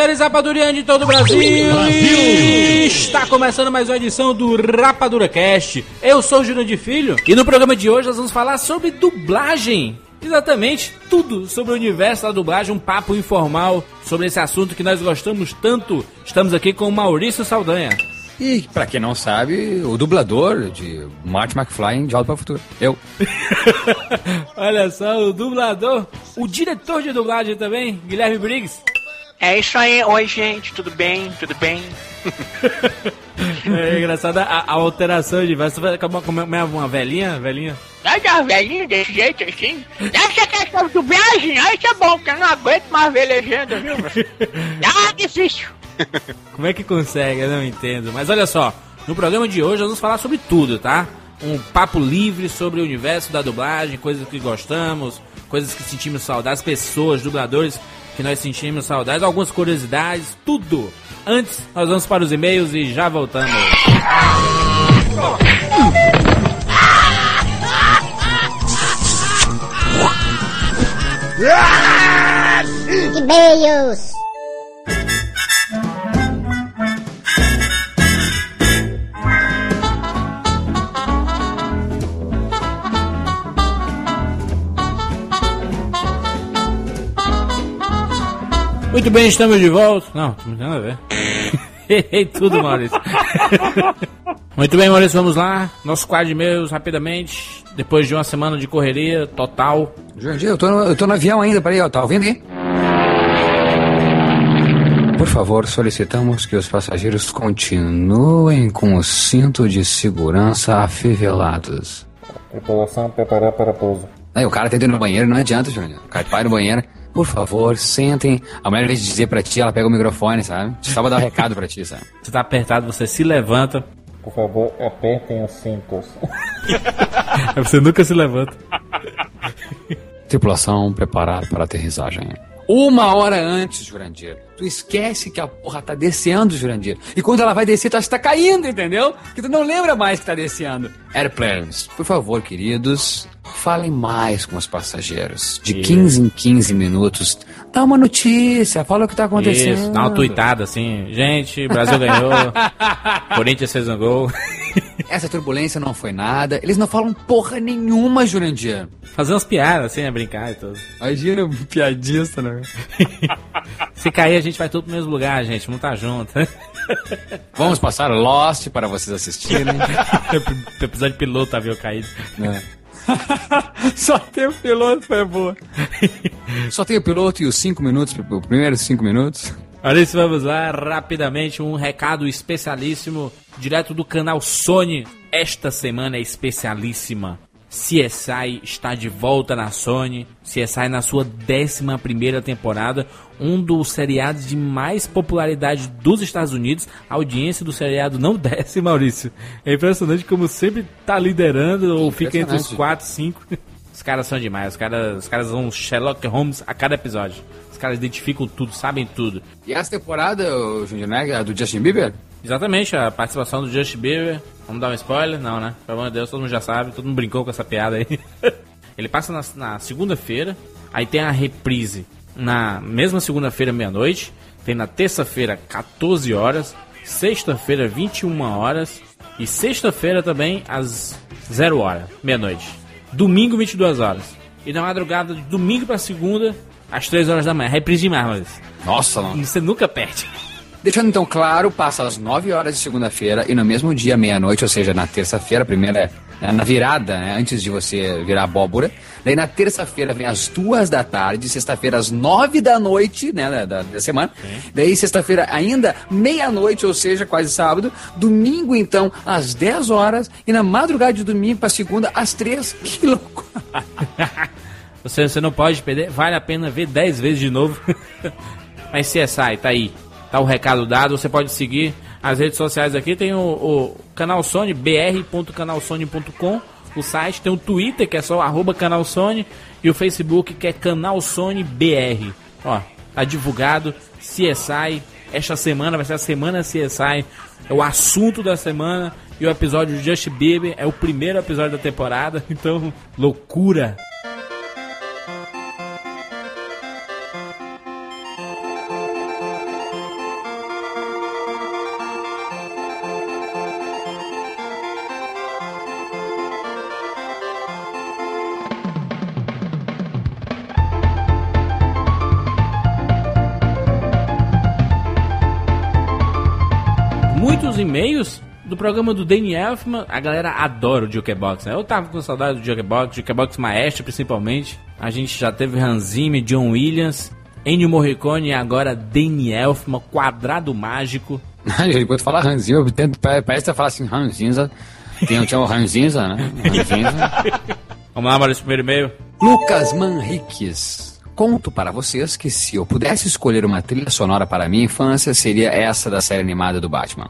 Séries Rapadurianos de todo o Brasil. Está começando mais uma edição do Rapadura Cast. Eu sou o Júnior de Filho e no programa de hoje nós vamos falar sobre dublagem. Exatamente, tudo sobre o universo da dublagem, um papo informal sobre esse assunto que nós gostamos tanto. Estamos aqui com o Maurício Saldanha. E, pra quem não sabe, o dublador de Marty McFly em De Volta para o Futuro. Eu. Olha só, o dublador, o diretor de dublagem também, Guilherme Briggs. É isso aí, oi gente, tudo bem? Tudo bem? É engraçado a, a alteração de voz. Você vai acabar com uma, uma velhinha, velhinha. Ai, tá velhinho desse jeito assim? Essa questão de dublagem, aí isso é bom, porque eu não aguento mais ver legenda, viu? Ah, difícil. Como é que consegue? Eu não entendo. Mas olha só, no programa de hoje nós vamos falar sobre tudo, tá? Um papo livre sobre o universo da dublagem, coisas que gostamos, coisas que sentimos saudades, pessoas, dubladores que nós sentimos saudades, algumas curiosidades, tudo. Antes, nós vamos para os e-mails e já voltamos. E-mails. Muito bem, estamos de volta. Não, não tem nada a ver. Errei tudo, Maurício. Muito bem, Maurício, vamos lá. Nosso quadro de e-mails, rapidamente. Depois de uma semana de correria total. Jurandir, eu tô, no, eu tô no avião ainda, peraí, ó, tá ouvindo aí? Por favor, solicitamos que os passageiros continuem com o cinto de segurança afivelados. Tripulação preparar para pouso. Aí o cara tá indo no banheiro, não adianta, Jurandir. O cara vai no banheiro. Por favor, sentem. A mulher, ao invés de dizer pra ti, ela pega o microfone, sabe? Só pra dar um recado pra ti, sabe? Você tá apertado, você se levanta. Por favor, apertem os cintos. Você nunca se levanta. Tripulação preparada para aterrissagem. Uma hora antes, Jurandir. Tu esquece que a porra tá descendo, Jurandir. E quando ela vai descer, tu acha que tá caindo, entendeu? Que tu não lembra mais que tá descendo. Airplanes, por favor, queridos, falem mais com os passageiros. De 15 em 15 minutos. Dá uma notícia, fala o que tá acontecendo. Isso, dá uma tuitada assim. Gente, Brasil ganhou. Corinthians fez um gol. Essa turbulência não foi nada. Eles não falam porra nenhuma, Jurandir. Fazer umas piadas assim, a brincar e tudo. Imagina um piadista, né? Se cair, a gente vai tudo pro mesmo lugar, gente. Vamos tá junto. Vamos passar Lost para vocês assistirem. o episódio piloto avião caído. É. Só tem o piloto, foi boa. Só tem o piloto e os cinco minutos, os primeiros cinco minutos. Isso, vamos lá, rapidamente, um recado especialíssimo, direto do canal Sony. Esta semana é especialíssima. CSI está de volta na Sony. CSI na sua 11 temporada, um dos seriados de mais popularidade dos Estados Unidos. A audiência do seriado não desce, Maurício. É impressionante como sempre tá liderando ou fica entre os 4, 5. Os caras são demais, os caras, os caras são Sherlock Holmes a cada episódio. Caras identificam tudo, sabem tudo. E essa temporada, Júnior, né, a do Justin Bieber? Exatamente, a participação do Justin Bieber. Vamos dar um spoiler? Não, né? Pelo amor de Deus, todo mundo já sabe, todo mundo brincou com essa piada aí. Ele passa na, na segunda-feira, aí tem a reprise na mesma segunda-feira, meia-noite. Tem na terça-feira, 14 horas. Sexta-feira, 21 horas. E sexta-feira também, às 0 horas, meia-noite. Domingo, 22 horas. E na madrugada, de domingo pra segunda, às 3 horas da manhã. Reprise demais, mas Nossa, não. você nunca perde. Deixando então claro, passa às 9 horas de segunda-feira e no mesmo dia, meia-noite, ou seja, na terça-feira, primeira né, na virada, né, antes de você virar abóbora. Daí na terça-feira vem às duas da tarde, sexta-feira às nove da noite, né, da, da- semana. Daí sexta-feira ainda meia-noite, ou seja, quase sábado. Domingo então às 10 horas e na madrugada de domingo para segunda às três. Que loucura! Você, você não pode perder, vale a pena ver 10 vezes de novo. Mas CSI, tá aí. Tá o recado dado, você pode seguir as redes sociais aqui. Tem o, o canal Sony, br.canalsony.com, o site. Tem o Twitter, que é só arroba canal Sony. E o Facebook, que é canal Sony BR. Ó, tá divulgado. CSI. Esta semana vai ser a semana CSI. É o assunto da semana. E o episódio Just Bieber é o primeiro episódio da temporada. Então, loucura. Programa do Danny Elfman. A galera adora o Jukebox, né? Eu tava com saudade do Jukebox, Jukebox Maestro principalmente. A gente já teve Hans Zimmer, John Williams, Ennio Morricone e agora Danny Elfman, Quadrado Mágico. Enquanto fala Ranzinza, eu tento, pa- parece que você fala assim, Ranzinza. Tem, tinha o Ranzinza, né? Ranzinza. Vamos lá, Maurício, primeiro e-mail. Lucas Manriques. Conto para vocês que se eu pudesse escolher uma trilha sonora para a minha infância, seria essa da série animada do Batman.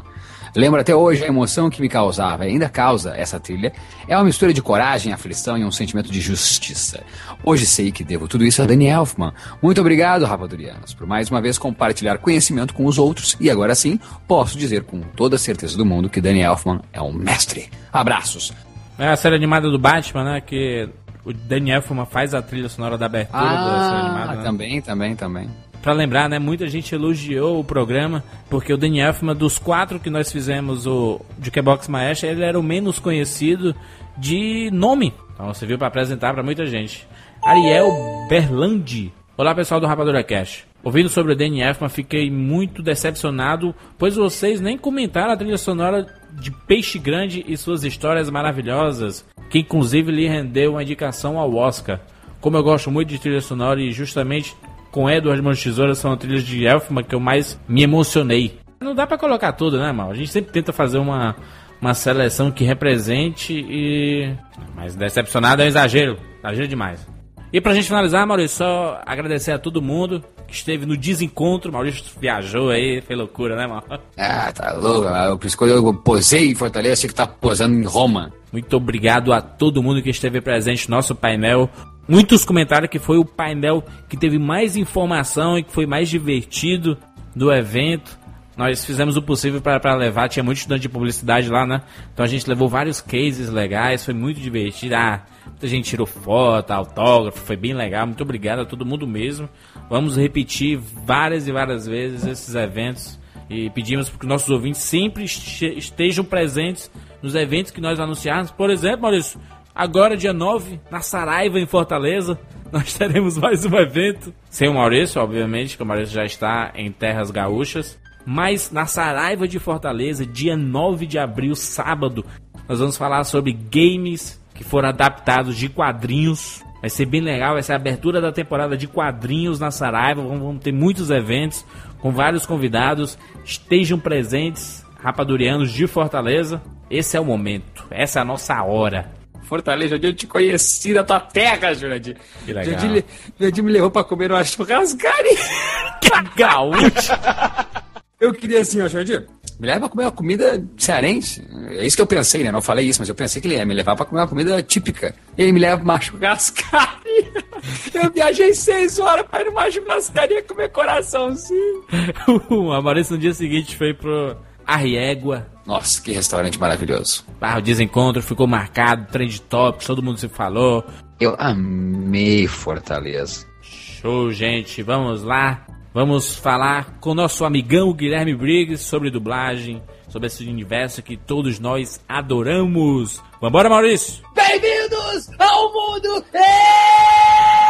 Lembro até hoje a emoção que me causava, e ainda causa essa trilha. É uma mistura de coragem, aflição e um sentimento de justiça. Hoje sei que devo tudo isso a Danny Elfman. Muito obrigado, rapadurianos, por mais uma vez compartilhar conhecimento com os outros. E agora sim, posso dizer com toda a certeza do mundo que Danny Elfman é um mestre. Abraços. É a série animada do Batman, né? Que o Danny Elfman faz a trilha sonora da abertura da série animada. Ah, né? também, também, também. Pra lembrar, né? Muita gente elogiou o programa, porque o Danny Elfman, dos quatro que nós fizemos o Jukebox Maestro, ele era o menos conhecido de nome. Então você viu pra apresentar pra muita gente. Ariel Berlandi. Olá, pessoal do Rapadura Cash. Ouvindo sobre o Danny Elfman, fiquei muito decepcionado, pois vocês nem comentaram a trilha sonora de Peixe Grande e suas histórias maravilhosas, que inclusive lhe rendeu uma indicação ao Oscar. Como eu gosto muito de trilha sonora e justamente com Edward Mãos de Tesoura são trilhas de Elfman que eu mais me emocionei. Não dá pra colocar tudo, né, mal? A gente sempre tenta fazer uma, uma seleção que represente e. Mas decepcionado é um exagero. Exagero demais. E pra gente finalizar, Maurício, só agradecer a todo mundo que esteve no desencontro. Maurício viajou aí, foi loucura, né, mal? Ah, tá louco. Eu, por isso que eu posei em Fortaleza, achei que tá posando em Roma. Muito obrigado a todo mundo que esteve presente no nosso painel. Muitos comentaram que foi o painel que teve mais informação e que foi mais divertido do evento. Nós fizemos o possível para levar, tinha muito estudante de publicidade lá, né? Então a gente levou vários cases legais, foi muito divertido. Ah, muita gente tirou foto, autógrafo, foi bem legal. Muito obrigado a todo mundo mesmo. Vamos repetir várias e várias vezes esses eventos e pedimos que nossos ouvintes sempre este- estejam presentes nos eventos que nós anunciarmos. Por exemplo, Maurício, agora dia 9, na Saraiva, em Fortaleza, nós teremos mais um evento. Sem o Maurício, obviamente, que o Maurício já está em terras gaúchas. Mas na Saraiva de Fortaleza, dia 9 de abril, sábado, nós vamos falar sobre games que foram adaptados de quadrinhos. Vai ser bem legal, vai ser a abertura da temporada de quadrinhos na Saraiva. Vamos, ter muitos eventos com vários convidados. Estejam presentes, rapadurianos de Fortaleza. Esse é o momento, essa é a nossa hora. Fortaleza, onde eu te conheci da tua terra, Jurandir. Que legal. Jurandir, me levou pra comer uma churrascaria. Gaúcho! Eu queria assim, ó, Jurandir, me leva pra comer uma comida cearense. É isso que eu pensei, né? Não falei isso, mas eu pensei que ele ia me levar pra comer uma comida típica. E ele me leva pra uma churrascaria. Eu viajei seis horas pra ir numa churrascaria comer coraçãozinho. o Maurício no dia seguinte foi pro Arriégua. Nossa, que restaurante maravilhoso. Ah, o desencontro ficou marcado, trend topics, todo mundo se falou. Eu amei Fortaleza. Show, gente. Vamos lá. Vamos falar com o nosso amigão Guilherme Briggs sobre dublagem, sobre esse universo que todos nós adoramos. Vambora, Maurício! Bem-vindos ao mundo espetacular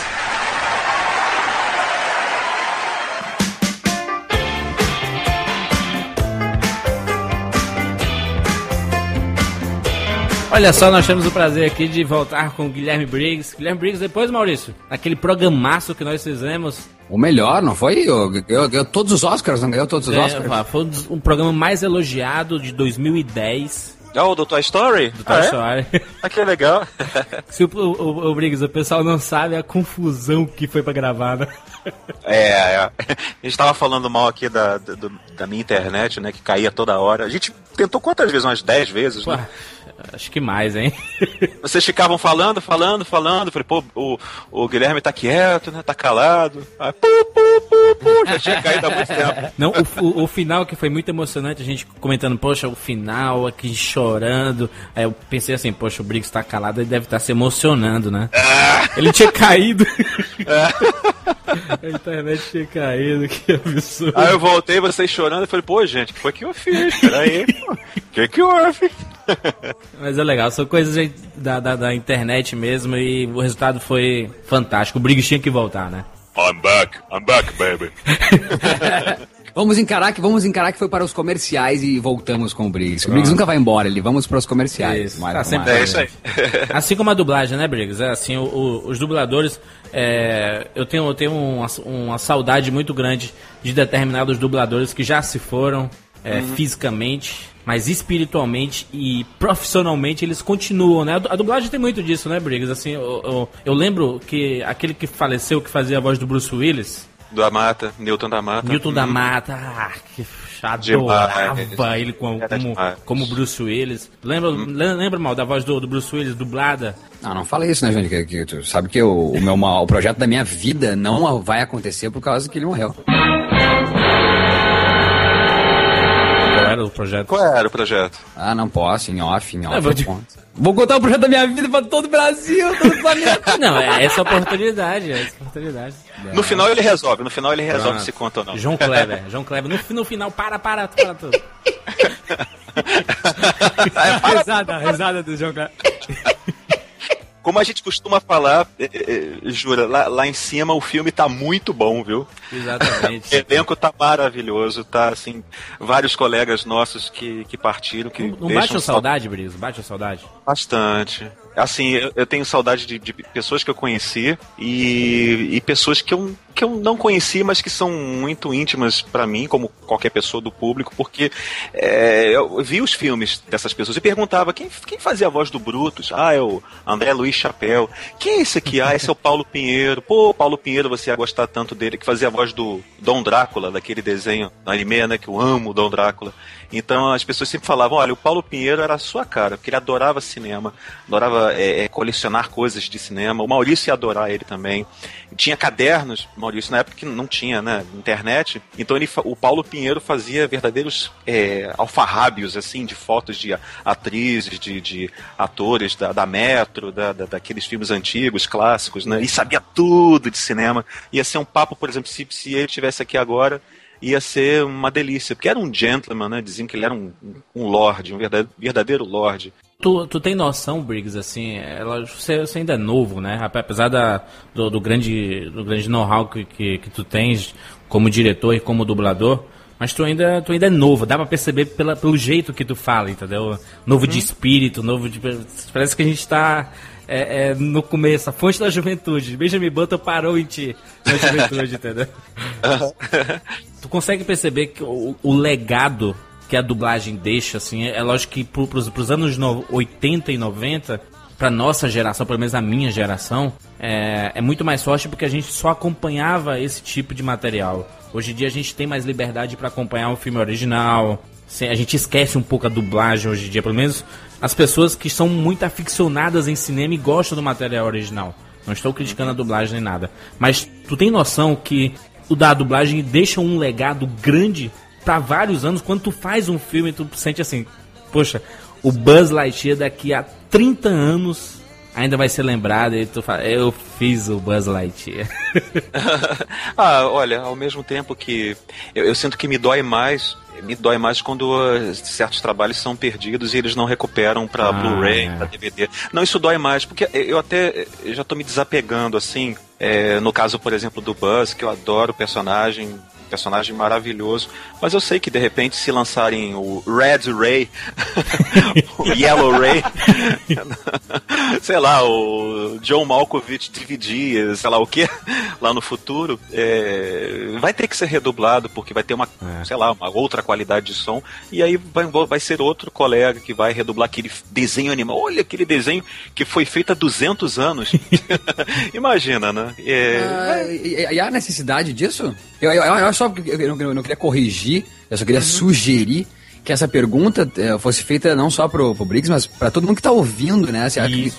Olha só, nós temos o prazer aqui de voltar com o Guilherme Briggs. Guilherme Briggs, depois, Maurício, aquele programaço que nós fizemos. O melhor, não foi? Ganhou, ganhou todos os Oscars, não ganhou todos os É, Oscars? foi um dos- um programa mais elogiado de 2010 É o do Toy Story? do Toy ah, é? Story. Ah, que legal. Se o, o, o Briggs, o pessoal não sabe a confusão que foi pra gravar, né? É, é. A gente tava falando mal aqui da, da, da minha internet, né? Que caía toda hora. A gente tentou quantas vezes? Umas 10 vezes, Pô, né? Acho que mais, hein? Vocês ficavam falando, falando, falando. Falei, pô, o, o Guilherme tá quieto, né? Tá calado. Aí, pu, pu, pu, pu, já tinha caído há muito tempo. Não, o, o- o final que foi muito emocionante, a gente comentando, poxa, o final aqui chorando. Aí eu pensei assim, poxa, o Briggs tá calado, ele deve estar se emocionando, né? Ele tinha caído. a internet tinha caído, que absurdo. Aí eu voltei, vocês chorando. Eu falei, pô, gente, o que foi que eu fiz? Peraí, pô. O que que houve? Mas é legal, são coisas da, da, da internet mesmo e o resultado foi fantástico. O Briggs tinha que voltar, né? I'm back, I'm back, baby. Vamos encarar que vamos encarar que foi para os comerciais e voltamos com o Briggs. O Briggs nunca vai embora, ele vamos para os comerciais. Isso, Mais- tá mais- sempre- É isso aí. Assim como a dublagem, né, Briggs? É assim, o- o- os dubladores, é, eu tenho, eu tenho uma, uma saudade muito grande de determinados dubladores que já se foram é, Uhum. fisicamente, mas espiritualmente e profissionalmente eles continuam, né? A, du- a dublagem tem muito disso, né, Briggs? Assim, eu, eu- eu lembro que aquele que faleceu, que fazia a voz do Bruce Willis, Da Mata, Newton da Mata. Newton da Mata, ah, que chato, Demais. adorava ele como, como, como Bruce Willis. Lembra, lem- lembra mal da voz do, do Bruce Willis dublada? Não, não fala isso, né, gente? Que, que tu sabe que o, o meu mal- o projeto da minha vida não vai acontecer por causa que ele morreu. Era o projeto? Qual era o projeto? Ah, não posso, em off, em off. Eu vou te-. Vou contar o projeto da minha vida pra todo o Brasil, todo o planeta. Não, é essa oportunidade, é essa oportunidade. No final ele resolve, no final ele resolve Pronto. se conta ou não. João Kleber, João Kleber, no, no final, para, para, para tudo. risada, risada do João Kleber. Como a gente costuma falar, é, é, jura, lá, lá em cima o filme tá muito bom, viu? O Exatamente. elenco tá maravilhoso, tá assim, vários colegas nossos que, que partiram, que Não deixam bate a saudade, Briso? Bate a saudade? Bastante. Assim, eu, eu tenho saudade de, de pessoas que eu conheci e, e pessoas que eu, que eu não conheci, mas que são muito íntimas pra mim, como qualquer pessoa do público, porque é, eu vi os filmes dessas pessoas e perguntava quem, quem fazia a voz do Brutus? Ah, é o André Luiz Chapéu. Quem é esse aqui? Ah, esse é o Paulo Pinheiro. Pô, Paulo Pinheiro, você ia gostar tanto dele, que fazia a voz do Dom Drácula, daquele desenho anime, né? Que eu amo o Dom Drácula. Então as pessoas sempre falavam, olha, o Paulo Pinheiro era a sua cara, porque ele adorava cinema, adorava é, é, colecionar coisas de cinema. O Maurício ia adorar ele também. Tinha cadernos, Maurício, na época que não tinha, né, internet. Então ele, o Paulo Pinheiro fazia verdadeiros é, alfarrábios, assim, de fotos de atrizes, de, de atores da, da Metro, da, da- daqueles filmes antigos, clássicos, né? E sabia tudo de cinema. Ia ser um papo, por exemplo, se, se ele estivesse aqui agora, ia ser uma delícia, porque era um gentleman, né? Diziam que ele era um, um lord, um verdade- verdadeiro lord. Tu, tu tem noção, Briggs, assim, é, lógico, você, você ainda é novo, né? Ape- Apesar da, do, do grande, do grande know-how que, que, que tu tens como diretor e como dublador, mas tu ainda, tu ainda é novo, dá pra perceber pela, pelo jeito que tu fala, entendeu? Novo de espírito, novo de. Parece que a gente tá é, é, no começo, a fonte da juventude. Benjamin Button parou em ti na juventude, entendeu? Tu consegue perceber que o, o legado que a dublagem deixa, assim, é, é lógico que pro, pros, pros anos no, 80 e 90, pra nossa geração, pelo menos a minha geração, é, é muito mais forte porque a gente só acompanhava esse tipo de material. Hoje em dia a gente tem mais liberdade pra acompanhar o filme original, a gente esquece um pouco a dublagem hoje em dia, pelo menos as pessoas que são muito aficionadas em cinema e gostam do material original. Não estou criticando a dublagem nem nada. Mas tu tem noção que o da dublagem deixa um legado grande pra vários anos. Quando tu faz um filme, tu sente assim, poxa, o Buzz Lightyear daqui a 30 anos ainda vai ser lembrado e tu fala, eu fiz o Buzz Lightyear. ah, olha, ao mesmo tempo que eu, eu sinto que me dói mais, me dói mais quando ah, certos trabalhos são perdidos e eles não recuperam pra Ah, Blu-ray, é. pra DVD. Não, isso dói mais, porque eu até já tô me desapegando, assim, é, no caso, por exemplo, do Buzz, que eu adoro o personagem, personagem maravilhoso. Mas eu sei que de repente se lançarem o Red Ray, o Yellow Ray, sei lá, o John Malkovich DVD, sei lá o que, lá no futuro, é, vai ter que ser redublado porque vai ter uma, sei lá, uma outra qualidade de som e aí vai, vai ser outro colega que vai redublar aquele desenho animal. Olha aquele desenho que foi feito há 200 anos. Imagina, né? É, Ah, e, e há necessidade disso? Eu, eu, eu só eu não, eu não queria corrigir, eu só queria sugerir que essa pergunta eh, fosse feita não só pro, pro Briggs, mas para todo mundo que tá ouvindo, né? Será que,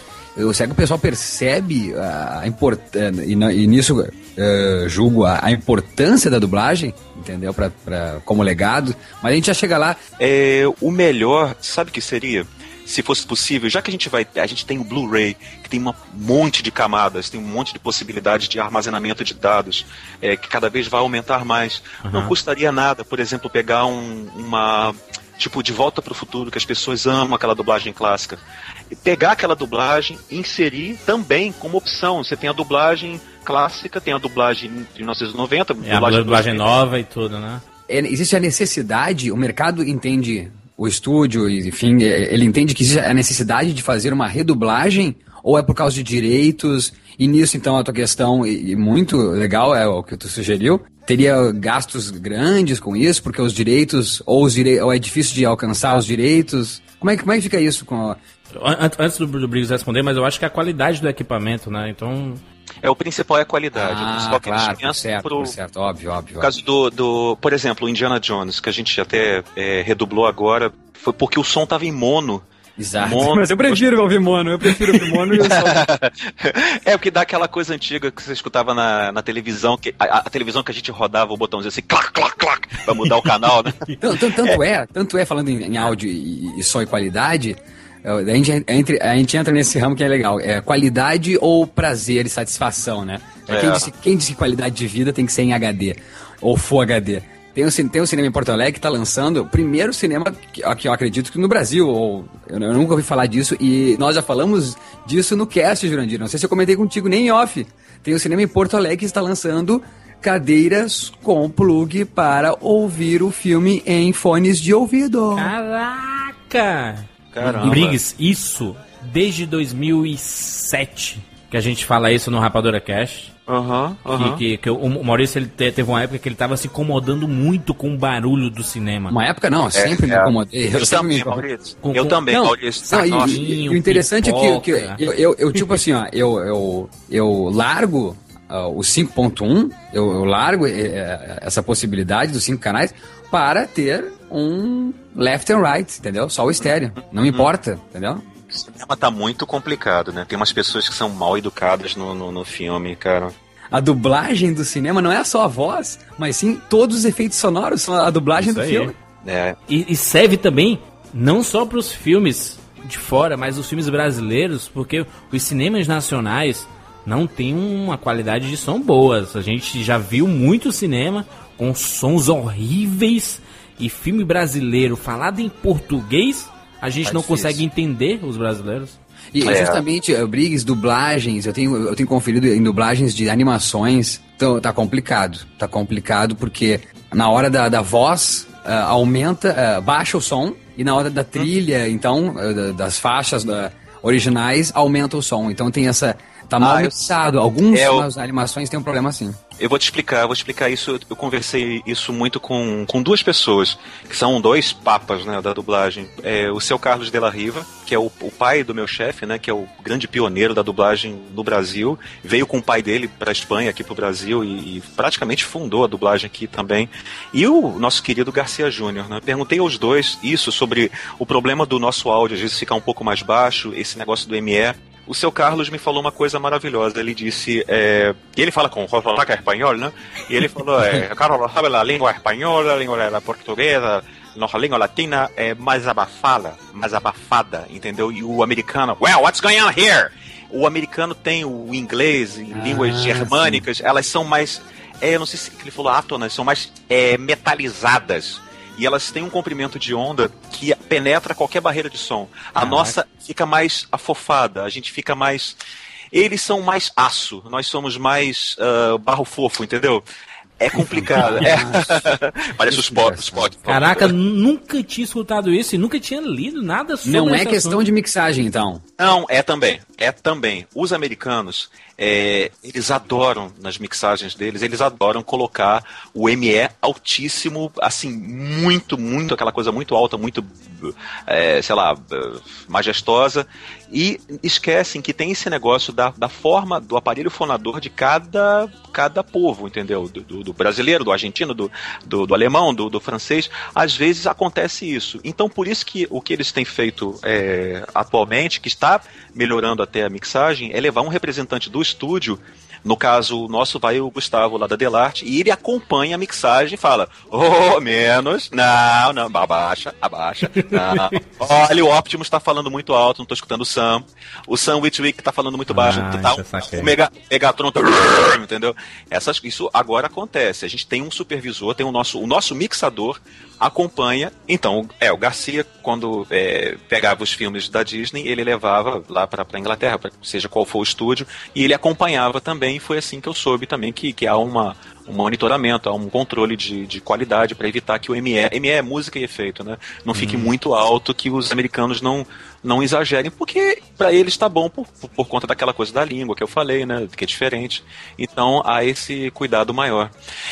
será que o pessoal percebe a importância, e, e nisso eh, julgo a, a importância da dublagem, entendeu? Pra, pra, como legado, mas a gente já chega lá, É, o melhor, sabe o que seria? Se fosse possível, já que a gente vai, a gente tem o Blu-ray, que tem um monte de camadas, tem um monte de possibilidades de armazenamento de dados, é, que cada vez vai aumentar mais. Não custaria nada, por exemplo, pegar um- uma tipo de Volta para o Futuro, que as pessoas amam aquela dublagem clássica, e pegar aquela dublagem e inserir também como opção. Você tem a dublagem clássica, tem a dublagem de 1990, É a dublagem nova e tudo, né? é, existe a necessidade, o mercado entende, o estúdio, enfim, é, ele entende que existe a necessidade de fazer uma redublagem ou é por causa de direitos? E nisso, então, a tua questão, e, muito legal, é o que tu sugeriu, teria gastos grandes com isso, porque os direitos, ou, os direi ou é difícil de alcançar os direitos? Como é, que- como é que fica isso com a- An- Antes do, do Briggs responder, mas eu acho que a qualidade do equipamento, né? Então, É, o principal é a qualidade. o Ah, principal que eles claro, pensam certo, pro- certo, óbvio, óbvio. No caso do, do, por exemplo, o Indiana Jones, que a gente até é, redublou agora, foi porque o som tava em mono. Exato. Mono- Mas eu prefiro ouvir mono, eu prefiro ouvir mono e eu só... é o que dá aquela coisa antiga que você escutava na, na televisão, que a, a televisão que a gente rodava o botãozinho assim, clac, clac, clac, pra mudar o canal, né? Tanto, tanto- tanto é. tanto é, falando em, em áudio e, e som e qualidade, é, a gente, entre, a gente entra nesse ramo que é legal. É qualidade ou prazer e satisfação, né? É, Quem, É. disse, quem disse que qualidade de vida tem que ser em HD ou Full HD? Tem um, tem um cinema em Porto Alegre que está lançando o primeiro cinema que, que eu acredito que no Brasil, ou eu, eu nunca ouvi falar disso, e nós já falamos disso no cast, Jurandir. Não sei se eu comentei contigo nem em off. Tem um cinema em Porto Alegre que está lançando cadeiras com plug para ouvir o filme em fones de ouvido. caraca! Caramba. Briggs, isso desde 2007 que a gente fala isso no Rapadura Cast. Aham, Que, aham. que, que o o Maurício ele te- teve uma época que ele tava se incomodando muito com o barulho do cinema. Uma época não, sempre me é. incomodei. Eu, sempre me também, incomodei. Maurício. Com- eu com- também, Não, Maurício. não, e- e, e o interessante é que, que pipoca. eu, eu, eu, tipo assim, ó, eu, eu, eu largo ah, o 5.1, eu, eu largo eh, essa possibilidade dos cinco canais para ter um left and right, entendeu? Só o estéreo, não importa, entendeu? O cinema tá muito complicado, né? Tem umas pessoas que são mal educadas no, no, no filme, cara. A dublagem do cinema não é só a voz, mas sim todos os efeitos sonoros são a dublagem Isso do aí. filme. É, E, e serve também não só para os filmes de fora, mas os filmes brasileiros, porque os cinemas nacionais não têm uma qualidade de som boa. A gente já viu muito cinema com sons horríveis e filme brasileiro falado em português, a gente não difícil. consegue entender os brasileiros. E É. justamente, uh, Briggs, dublagens, eu tenho, eu tenho conferido em dublagens de animações, então tá complicado. Tá complicado porque na hora da, da voz, ah, aumenta, ah, baixa o som, e na hora da trilha, então, da- das faixas originais, aumenta o som. Então tem essa. Tá mal Ah, eu- mixado. Algumas É, eu- animações têm um problema assim. Eu vou te explicar, eu vou explicar isso. Eu conversei isso muito com, com duas pessoas, que são dois papas né, da dublagem. É, o seu Carlos de la Riva, que é o, o pai do meu chefe, né, que é o grande pioneiro da dublagem no Brasil. Veio com o pai dele para a Espanha, aqui para o Brasil, e, e praticamente fundou a dublagem aqui também. E o nosso querido Garcia Júnior. Né? Perguntei aos dois isso sobre o problema do nosso áudio, às vezes ficar um pouco mais baixo, esse negócio do ME. O seu Carlos me falou uma coisa maravilhosa. Ele disse. É, ele fala com sotaque espanhol, né? E ele falou: é, Carlos sabe a língua espanhola, a língua portuguesa, nossa língua latina é mais abafada, mais abafada, entendeu? E o americano, well, what's going on here? O americano tem o inglês e línguas germânicas, elas são mais. É, eu não sei se ele falou átonas, são mais é, metalizadas. E elas têm um comprimento de onda que penetra qualquer barreira de som. A nossa fica mais afofada, a gente fica mais. Eles são mais aço, nós somos mais ah, barro fofo, entendeu? É complicado. É. Parece os spot. Caraca, nunca tinha escutado isso e nunca tinha lido nada sobre Não é questão assunto. de mixagem, então. Não, é também. É também. Os americanos, é, eles adoram, nas mixagens deles, eles adoram colocar o ME altíssimo, assim, muito, muito, aquela coisa muito alta, muito, é, sei lá, eh, majestosa. E esquecem que tem esse negócio da, da forma do aparelho fonador de cada, cada povo, entendeu? Do, do- do brasileiro, do argentino, do, do, do alemão, do, do francês. Às vezes acontece isso. Então, por isso que o que eles têm feito é, atualmente, que está melhorando até a mixagem, é levar um representante do estúdio. No caso, o nosso vai o Gustavo lá da Delarte, e ele acompanha a mixagem e fala: Oh, menos, não, não, abaixa, abaixa. Não. Olha, o Optimus está falando muito alto, não estou escutando o Sam. O Sam Witwick está falando muito baixo. Ah, tá, saquei. o Mega, Megatron tá, entendeu? Essas, isso agora acontece. A gente tem um supervisor, tem o nosso, o nosso mixador acompanha. Então, é, o Garcia, quando é, pegava os filmes da Disney, ele levava lá para a Inglaterra, pra, seja qual for o estúdio, e ele acompanhava também. E foi assim que eu soube também que, que há uma, um monitoramento, há um controle de, de qualidade para evitar que o ME, ME é música e efeito, né? Não fique muito alto, que os americanos não, não exagerem, porque para eles está bom por, por, conta daquela coisa da língua que eu falei, né? Que é diferente. Então há esse cuidado maior.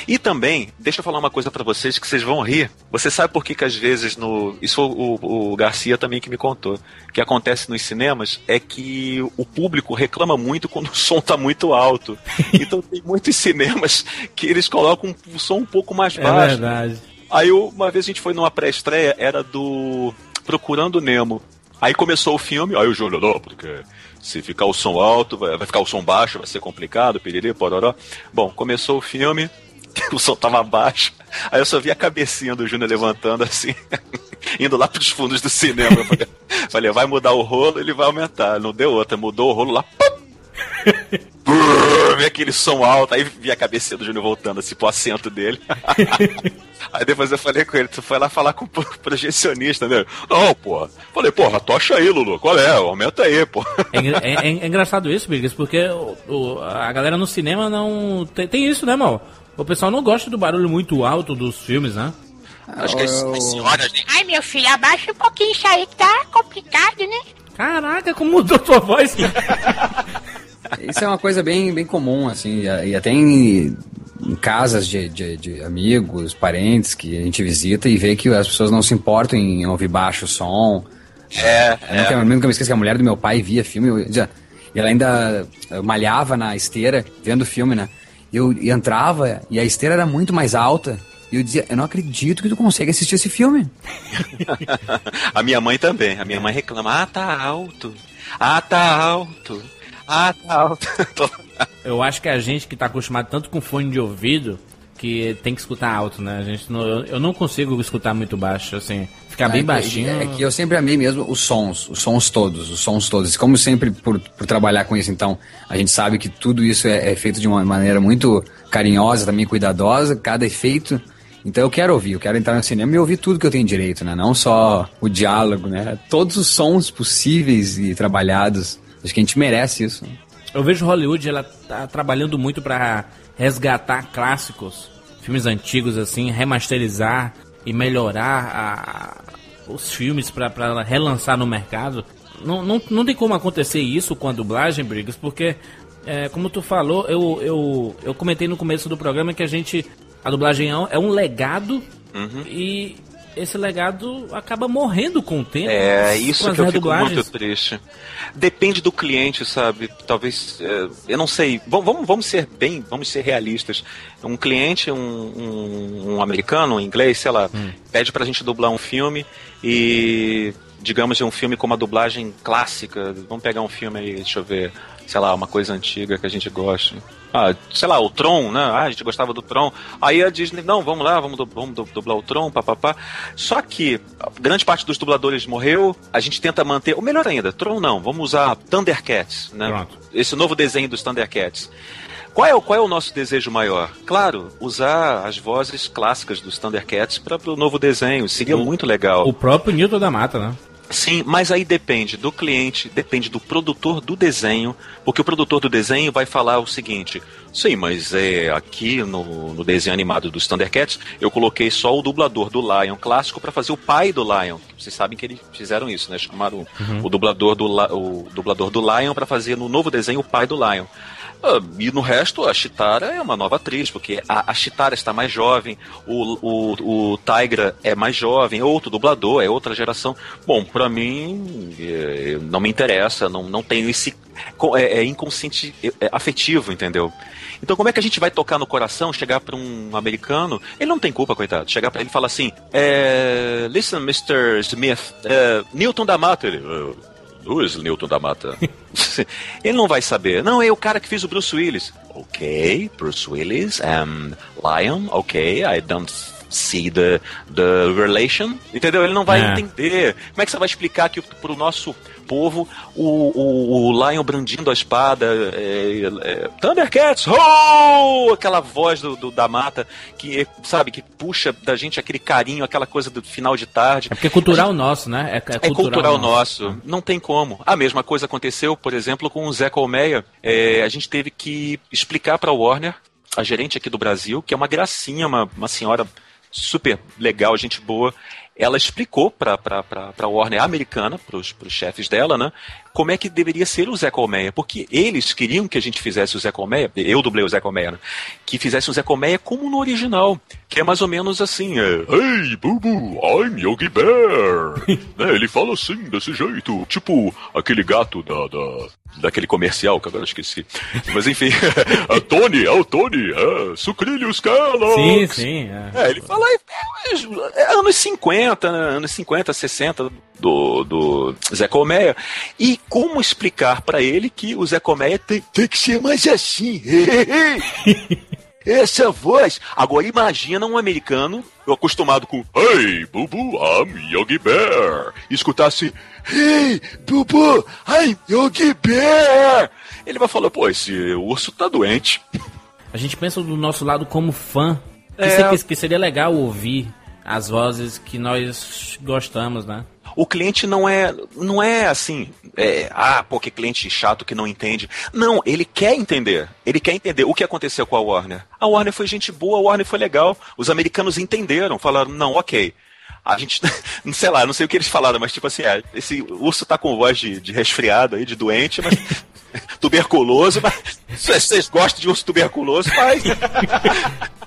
E também, deixa eu falar uma coisa para vocês que vocês vão rir. Você sabe por que, que às vezes no. Isso foi o, o Garcia também que me contou. Que acontece nos cinemas é que o público reclama muito quando o som tá muito alto. Então tem muitos cinemas que eles colocam o som um pouco mais É baixo. verdade. Aí uma vez a gente foi numa pré-estreia, era do Procurando Nemo. Aí começou o filme, aí o Júlio, não, porque se ficar o som alto, vai, vai ficar o som baixo, vai ser complicado, piriri, pororó. Bom, começou o filme, o som tava baixo, aí eu só vi a cabecinha do Júnior levantando assim, indo lá pros fundos do cinema. Falei, falei, vai mudar o rolo, ele vai aumentar. Não deu outra, mudou o rolo lá, pum! Vi aquele som alto, aí vi a cabeça do Júnior voltando assim pro assento dele. aí depois eu falei com ele, tu foi lá falar com o pro- projecionista, né? Não, pô. Falei, porra, tocha aí, Lulu. Qual é? Aumenta aí, pô. É, é- é- é engraçado isso, Biggs, porque o- o- a galera no cinema não. Tem, tem isso, né, mal? O pessoal não gosta do barulho muito alto dos filmes, né? Acho que as, as senhoras, né? Ai, meu filho, abaixa um pouquinho isso aí que tá complicado, né? Caraca, como mudou tua voz. Isso é uma coisa bem, bem comum, assim, e até em, em casas de, de, de amigos, parentes que a gente visita e vê que as pessoas não se importam em ouvir baixo som. É, Eu nunca, eu nunca me esqueço que a mulher do meu pai via filme eu dizia- e ela ainda eh, malhava na esteira, vendo o filme, né? Eu e entrava e a esteira era muito mais alta. E eu dizia, eu não acredito que tu consegue assistir esse filme. a minha mãe também. A minha mãe reclama, ah, tá alto. Ah, tá alto. Ah, tá alto. Eu acho que a gente que tá acostumado tanto com fone de ouvido que tem que escutar alto, né? A gente não, eu, eu não consigo escutar muito baixo, assim, ficar bem É que- baixinho. É que eu sempre amei mesmo os sons, os sons todos, os sons todos. Como sempre, por, por trabalhar com isso, então, a gente sabe que tudo isso é, é feito de uma maneira muito carinhosa, também cuidadosa, cada efeito. Então eu quero ouvir, eu quero entrar no cinema e ouvir tudo que eu tenho direito, né? Não só o diálogo, né? Todos os sons possíveis e trabalhados. Acho que a gente merece isso. Eu vejo Hollywood, ela tá trabalhando muito pra resgatar clássicos, filmes antigos assim, remasterizar e melhorar a- os filmes pra pra relançar no mercado. Não, não, não tem como acontecer isso com a dublagem, Briggs, porque, é, como tu falou, eu, eu, eu comentei no começo do programa que a gente. A dublagem é um- é um legado e esse legado acaba morrendo com o tempo. É, com isso que eu fico muito triste. Depende do cliente, sabe? Talvez, é, eu não sei. Vamos, vamos, ser bem, vamos ser realistas. Um cliente, um, um, um americano, um inglês, sei lá, pede pra gente dublar um filme e, digamos, é um filme com uma dublagem clássica. Vamos pegar um filme aí, deixa eu ver, sei lá, uma coisa antiga que a gente goste. Ah, sei lá, o Tron, né? Ah, a gente gostava do Tron. Aí a Disney, não, vamos lá, vamos, vamos du- dublar o Tron, papapá. Só que grande parte dos dubladores morreu, a gente tenta manter, ou melhor ainda, Tron não, vamos usar Thundercats, né? Pronto. Esse novo desenho dos Thundercats. Qual é, o- qual é o nosso desejo maior? Claro, usar as vozes clássicas dos Thundercats para o novo desenho. Seria muito legal. O próprio Newton da Mata, né? Sim, mas aí depende do cliente, depende do produtor do desenho, porque o produtor do desenho vai falar o seguinte: sim, mas é aqui no, no desenho animado dos Thundercats, eu coloquei só o dublador do Lion clássico para fazer o pai do Lion. Vocês sabem que eles fizeram isso, né? Chamaram o dublador do o dublador do Lion para fazer no novo desenho o pai do Lion. Ah, e no resto, a Chitara é uma nova atriz, porque a, a Chitara está mais jovem, o, o, o Tigra é mais jovem, é outro dublador, é outra geração. Bom, pra mim, é, não me interessa, não, não tenho esse. É, é inconsciente é, é afetivo, entendeu? Então, como é que a gente vai tocar no coração, chegar pra um americano? Ele não tem culpa, coitado. Chegar pra ele e falar assim: é, Listen, Mr. Smith, é, Newton da Mata. Ele, "Ah, Lewis Newton da Mata. Ele não vai saber. Não, é o cara que fez o Bruce Willis. Ok, Bruce Willis, um, Lion, ok, I don't see the, the relation. Entendeu? Ele não vai É. entender. Como é que você vai explicar que pro nosso povo o, o, o Lion brandindo a espada, é, é, Thundercats, ho! Aquela voz do, do- da mata que, sabe, que puxa da gente aquele carinho, aquela coisa do final de tarde. É porque é cultural nosso, né? É, É cultural nosso, não tem como. A mesma coisa aconteceu, por exemplo, com o Zé Colmeia. É, a gente teve que explicar para Warner, a gerente aqui do Brasil, que é uma gracinha, uma, uma senhora super legal, gente boa. Ela explicou para a Warner americana, para os chefes dela, né, como é que deveria ser o Zé Colmeia. Porque eles queriam que a gente fizesse o Zé Colmeia, eu dublei o Zé Colmeia, né, que fizesse o Zé Colmeia como no original. Que é mais ou menos assim: é, Hey, Bubu, I'm Yogi Bear. Né, ele fala assim, desse jeito. Tipo aquele gato da, da, daquele comercial, que agora eu esqueci. Mas enfim, é Tony, é o Tony, é, Sucrilhos Sim, Kellogg's. sim. é. É, ele fala é, é, é anos 50, né, anos 50, 60 do, do Zé Colmeia. E como explicar pra ele que o Zé Colmeia tem, tem que ser mais assim. Essa voz. Agora imagina um americano acostumado com Hey, Bubu, I'm Yogi Bear. E escutasse Hey, Bubu, I'm Yogi Bear. Ele vai falar, pô, esse urso tá doente. A gente pensa do nosso lado como fã. É. que- que seria legal ouvir as vozes que nós gostamos, né? O cliente não é, não é assim, é, ah, pô, que cliente chato que não entende. Não, ele quer entender. Ele quer entender o que aconteceu com a Warner. A Warner foi gente boa, a Warner foi legal. Os americanos entenderam, falaram, não, ok. A gente, sei lá, não sei o que eles falaram, mas tipo assim, é, esse urso tá com voz de, de resfriado aí, de doente, mas tuberculoso, mas vocês gostam de urso tuberculoso, faz.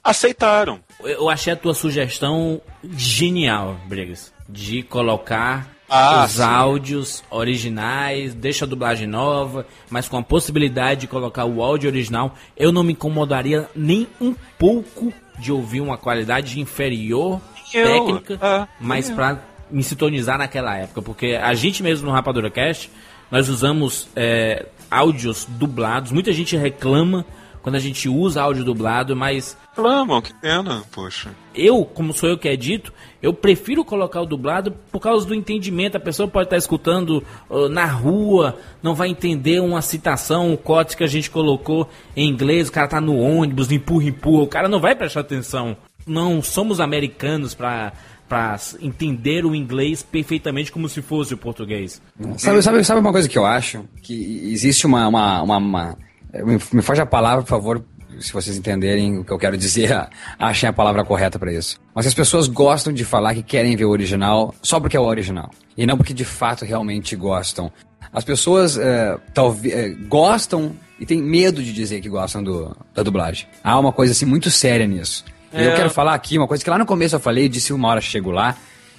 Aceitaram. Eu- Eu achei a tua sugestão genial, Briggs. De colocar Ah, os sim. áudios originais, deixa a dublagem nova, mas com a possibilidade de colocar o áudio original, eu não me incomodaria nem um pouco de ouvir uma qualidade inferior, Eu, técnica, é, mas eu. pra me sintonizar naquela época. Porque a gente mesmo no Rapadura Cast, nós usamos é, áudios dublados. Muita gente reclama quando a gente usa áudio dublado, mas Reclamam, que pena, poxa. eu, como sou eu que é dito, eu prefiro colocar o dublado por causa do entendimento. A pessoa pode estar escutando ah, na rua, não vai entender uma citação, um corte que a gente colocou em inglês, o cara tá no ônibus, empurra, empurra, o cara não vai prestar atenção. Não somos americanos para para entender o inglês perfeitamente como se fosse o português. Sabe, sabe, sabe uma coisa que eu acho? Que existe uma. uma, uma, uma- me, me foge a palavra, por favor, se vocês entenderem o que eu quero dizer, achem a palavra correta pra isso. Mas as pessoas gostam de falar que querem ver o original só porque é o original. E não porque de fato realmente gostam. As pessoas eh, talvez eh, gostam e têm medo de dizer que gostam do, da dublagem. Há uma coisa assim muito séria nisso. E Eu quero falar aqui uma coisa que lá no começo eu falei, disse uma hora chego lá,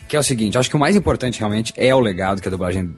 que é o seguinte, acho que o mais importante realmente é o legado que a dublagem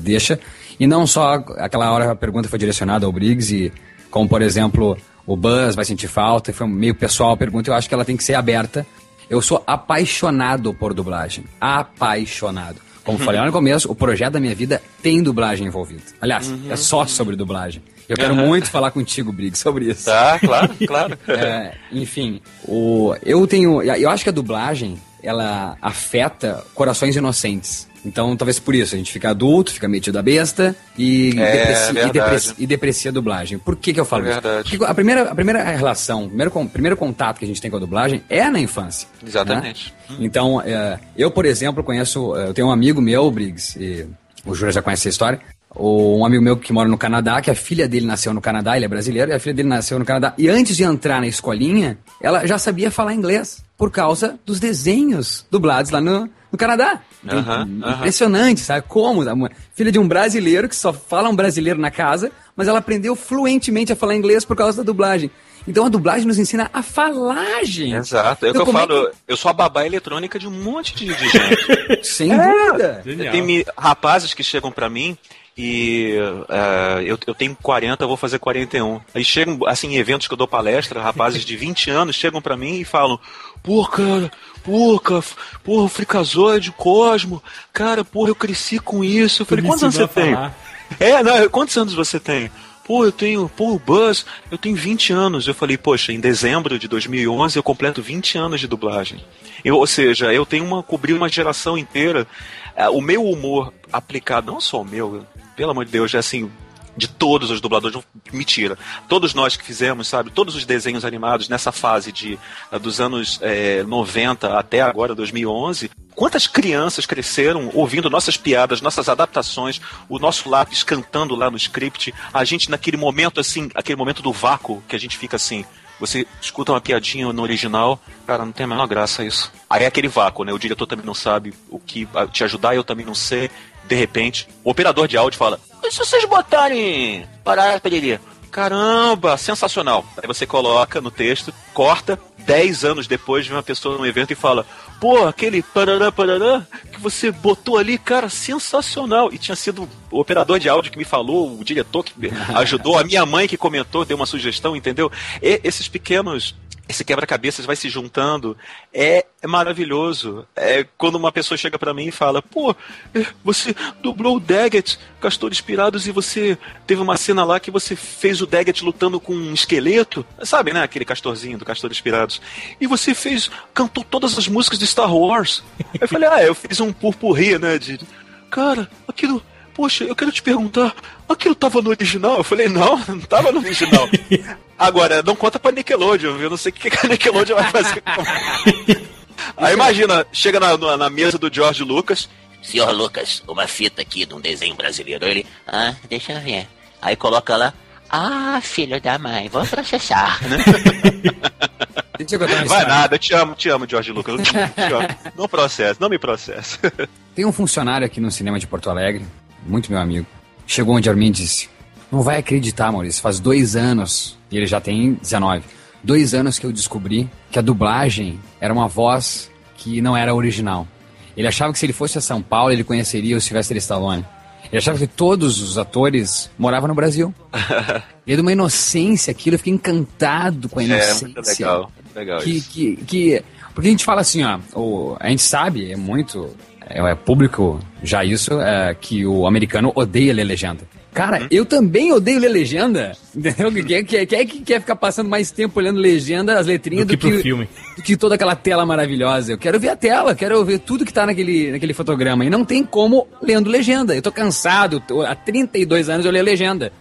deixa, e não só aquela hora a pergunta foi direcionada ao Briggs, e como por exemplo, o Buzz vai sentir falta, e foi meio pessoal a pergunta, eu acho que ela tem que ser aberta. Eu sou apaixonado por dublagem, apaixonado. Como falei lá no começo, o projeto da minha vida tem dublagem envolvida. Aliás, é só sobre dublagem. Eu quero muito falar contigo, Briggs, sobre isso. Tá, claro, claro. É, enfim, o, eu tenho. Eu acho que a dublagem ela afeta corações inocentes. Então, talvez por isso, a gente fica adulto, fica metido a besta e, É, deprecia, e, deprecia, e deprecia a dublagem. Por que, que eu falo É isso? Porque a primeira, a primeira relação, o primeiro, primeiro contato que a gente tem com a dublagem é na infância. Exatamente. né? Então, é, eu, por exemplo, conheço. é, Eu tenho um amigo meu, Briggs, e o Júlio já conhece essa história. Um amigo meu que mora no Canadá, que a filha dele nasceu no Canadá, ele é brasileiro, e a filha dele nasceu no Canadá. E antes de entrar na escolinha, ela já sabia falar inglês, por causa dos desenhos dublados lá no, no Canadá. Aham. Impressionante, sabe? Como? Filha de um brasileiro que só fala um brasileiro na casa, mas ela aprendeu fluentemente a falar inglês por causa da dublagem. Então a dublagem nos ensina a falar, gente. Exato. É o que Então, eu como falo. Eu sou a babá eletrônica de um monte de, de gente. Sem dúvida. Genial. Tem rapazes que chegam pra mim e eh, eu, eu tenho 40, eu vou fazer 41. Aí chegam, assim, em eventos que eu dou palestra, rapazes de 20 anos chegam pra mim e falam: Pô, cara, pô, cara, porra, Fricazoide, Cosmo, cara, porra, eu cresci com isso. Eu falei: Quantos anos você tem? É, não, quantos anos você tem? Pô, eu tenho, pô, o Buzz, eu tenho 20 anos. Eu falei, poxa, em dezembro de 2011 eu completo 20 anos de dublagem. Eu, ou seja, eu tenho uma, cobri uma geração inteira. É, o meu humor aplicado, não só o meu, pelo amor de Deus, é assim, de todos os dubladores, mentira. Todos nós que fizemos, sabe, todos os desenhos animados nessa fase de ah, dos anos eh, 90 até agora 2011, quantas crianças cresceram ouvindo nossas piadas, nossas adaptações, o nosso lápis cantando lá no script, a gente naquele momento assim, aquele momento do vácuo que a gente fica assim, você escuta uma piadinha no original, cara, não tem a menor graça isso. Aí é aquele vácuo, né? O diretor também não sabe o que te ajudar, eu também não sei. De repente, o operador de áudio fala: E se vocês botarem. Parar, Periri? Caramba, sensacional. Aí você coloca no texto, corta, 10 anos depois de uma pessoa num evento e fala: Pô, aquele parará, parará que você botou ali, cara, sensacional. E tinha sido o operador de áudio que me falou, o diretor que ajudou, a minha mãe que comentou, deu uma sugestão, entendeu? E esses pequenos esse quebra-cabeças vai se juntando, é, é maravilhoso. É quando uma pessoa chega pra mim e fala: Pô, é, você dublou o Daggett, Castores Pirados, e você teve uma cena lá que você fez o Daggett lutando com um esqueleto. Sabe, né? Aquele castorzinho do Castores Pirados. E você fez, cantou todas as músicas de Star Wars. Eu falei: Ah, eu fiz um purpurri, né? De, Cara, aquilo. Poxa, eu quero te perguntar, aquilo tava no original? Eu falei, não, não tava no original. Agora, não conta pra Nickelodeon, viu? eu não sei o que que a Nickelodeon vai fazer Aí imagina, chega na, na, na mesa do George Lucas, Senhor Lucas, uma fita aqui de um desenho brasileiro. Ele, ah, deixa eu ver. Aí coloca lá, ah, filho da mãe, vou processar. Vai nada, eu te amo, te amo, George Lucas, eu te amo. Não processa, não me processa. Tem um funcionário aqui no cinema de Porto Alegre, muito meu amigo, chegou onde a mim e disse: Não vai acreditar, Maurício, faz dois anos, e ele já tem 19, dois anos que eu descobri que a dublagem era uma voz que não era original. Ele achava que se ele fosse a São Paulo, ele conheceria o Sylvester Stallone. Ele achava que todos os atores moravam no Brasil. E é de uma inocência aquilo, eu fiquei encantado com a É, inocência muito legal, muito legal que, isso. que, que- porque a gente fala assim, ó, o, a gente sabe, é muito, é, é público já isso, é, que o americano odeia ler legenda. Cara, eu também odeio ler legenda, entendeu? Quem é que, quem é que quer ficar passando mais tempo olhando legenda, as letrinhas, Do do, que filme. do que toda aquela tela maravilhosa. Eu quero ver a tela, quero ver tudo que tá naquele, naquele fotograma. E não tem como lendo legenda. Eu tô cansado, tô- há 32 anos eu leio legenda.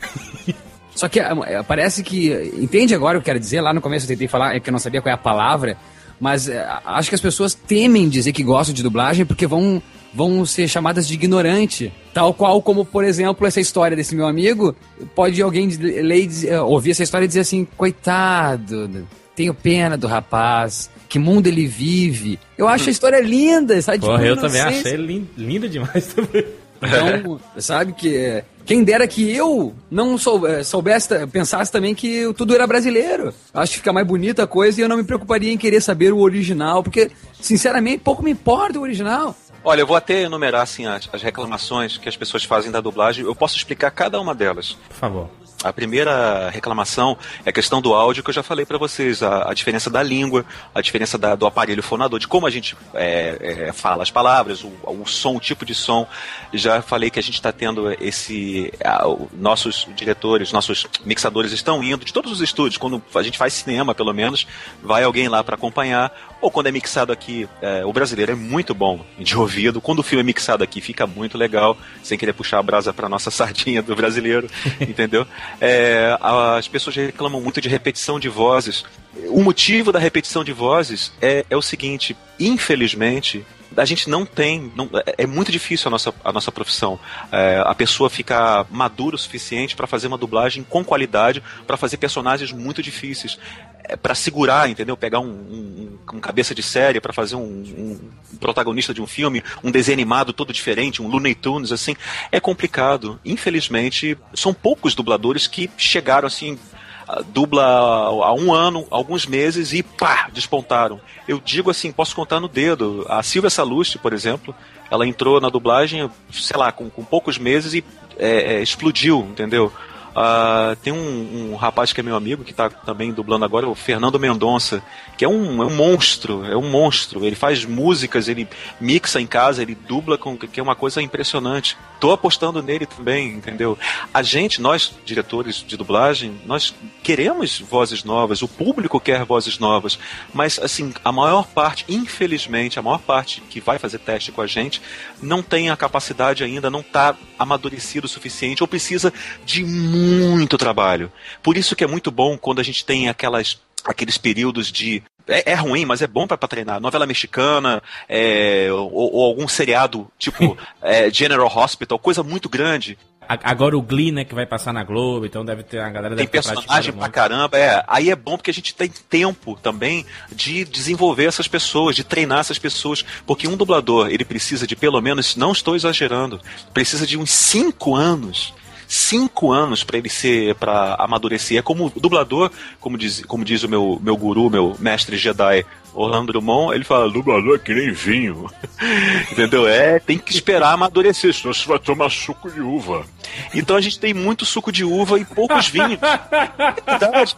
Só que é, parece que. Entende agora o que eu quero dizer? Lá no começo eu tentei falar, é que eu não sabia qual é a palavra, mas é, acho que as pessoas temem dizer que gostam de dublagem porque vão, vão ser chamadas de ignorante. Tal qual como, por exemplo, essa história desse meu amigo, pode alguém ler, e dizer- ouvir essa história e dizer assim: coitado, tenho pena do rapaz. Que mundo ele vive? Eu acho a história linda, sabe? Porra, Tipo, eu também achei lin- linda demais também. Então, sabe que quem dera que eu não sou, eh, soubesse, pensasse também que tudo era brasileiro. Acho que fica mais bonita a coisa e eu não me preocuparia em querer saber o original, porque, sinceramente, pouco me importa o original. Olha, eu vou até enumerar assim as, as reclamações que as pessoas fazem da dublagem. Eu posso explicar cada uma delas. Por favor. A primeira reclamação é a questão do áudio que eu já falei pra vocês, a, a diferença da língua, a diferença da- do aparelho fonador, de como a gente é, é, fala as palavras, o, o som, o tipo de som. Já falei que a gente está tendo esse, a- o- nossos diretores, nossos mixadores estão indo de todos os estúdios. Quando a gente faz cinema, pelo menos, vai alguém lá para acompanhar. Ou quando é mixado aqui, é, o brasileiro é muito bom de ouvido. Quando o filme é mixado aqui, fica muito legal, sem querer puxar a brasa para nossa sardinha do brasileiro, entendeu? É, as pessoas reclamam muito de repetição de vozes. O motivo da repetição de vozes é, é o seguinte: infelizmente, a gente não tem. não- é é muito difícil a nossa, a nossa profissão. É, a pessoa ficar madura o suficiente para fazer uma dublagem com qualidade, para fazer personagens muito difíceis. É, para segurar, entendeu? Pegar um, um- um cabeça de série para fazer um, um protagonista de um filme, um desenho animado todo diferente, um Looney Tunes, assim, é complicado. Infelizmente, são poucos dubladores que chegaram assim dubla há um ano, alguns meses e pá, despontaram. Eu digo assim, posso contar no dedo. A Silvia Salusti, por exemplo, ela entrou na dublagem, sei lá, com, com poucos meses e é, é, explodiu, entendeu? Ah, tem um, um rapaz que é meu amigo, que está também dublando agora, o Fernando Mendonça, que é um, é um monstro, é um monstro. Ele faz músicas, ele mixa em casa, ele dubla, com, que é uma coisa impressionante. Tô apostando nele também, entendeu? A gente, nós, diretores de dublagem, nós queremos vozes novas, o público quer vozes novas, mas, assim, a maior parte, infelizmente, a maior parte que vai fazer teste com a gente não tem a capacidade ainda, não está amadurecido o suficiente ou precisa de muito trabalho. Por isso que é muito bom quando a gente tem aquelas aqueles períodos de é, é ruim, mas é bom para treinar. Novela mexicana, é, ou, ou algum seriado tipo é, General Hospital, coisa muito grande. Agora o Glee, né, que vai passar na Globo, então deve ter a galera Tem personagem pra muito. caramba. É, aí é bom porque a gente tem tempo também de desenvolver essas pessoas, de treinar essas pessoas. Porque um dublador, ele precisa de pelo menos, não estou exagerando, precisa de uns 5 anos. Cinco anos para ele ser, para amadurecer. É como dublador, como diz, como diz o meu, meu guru, meu mestre Jedi, Orlando Drummond, ele fala: dublador é que nem vinho. Entendeu? É, tem que esperar amadurecer, senão você vai tomar suco de uva. Então a gente tem muito suco de uva e poucos vinhos. Verdade.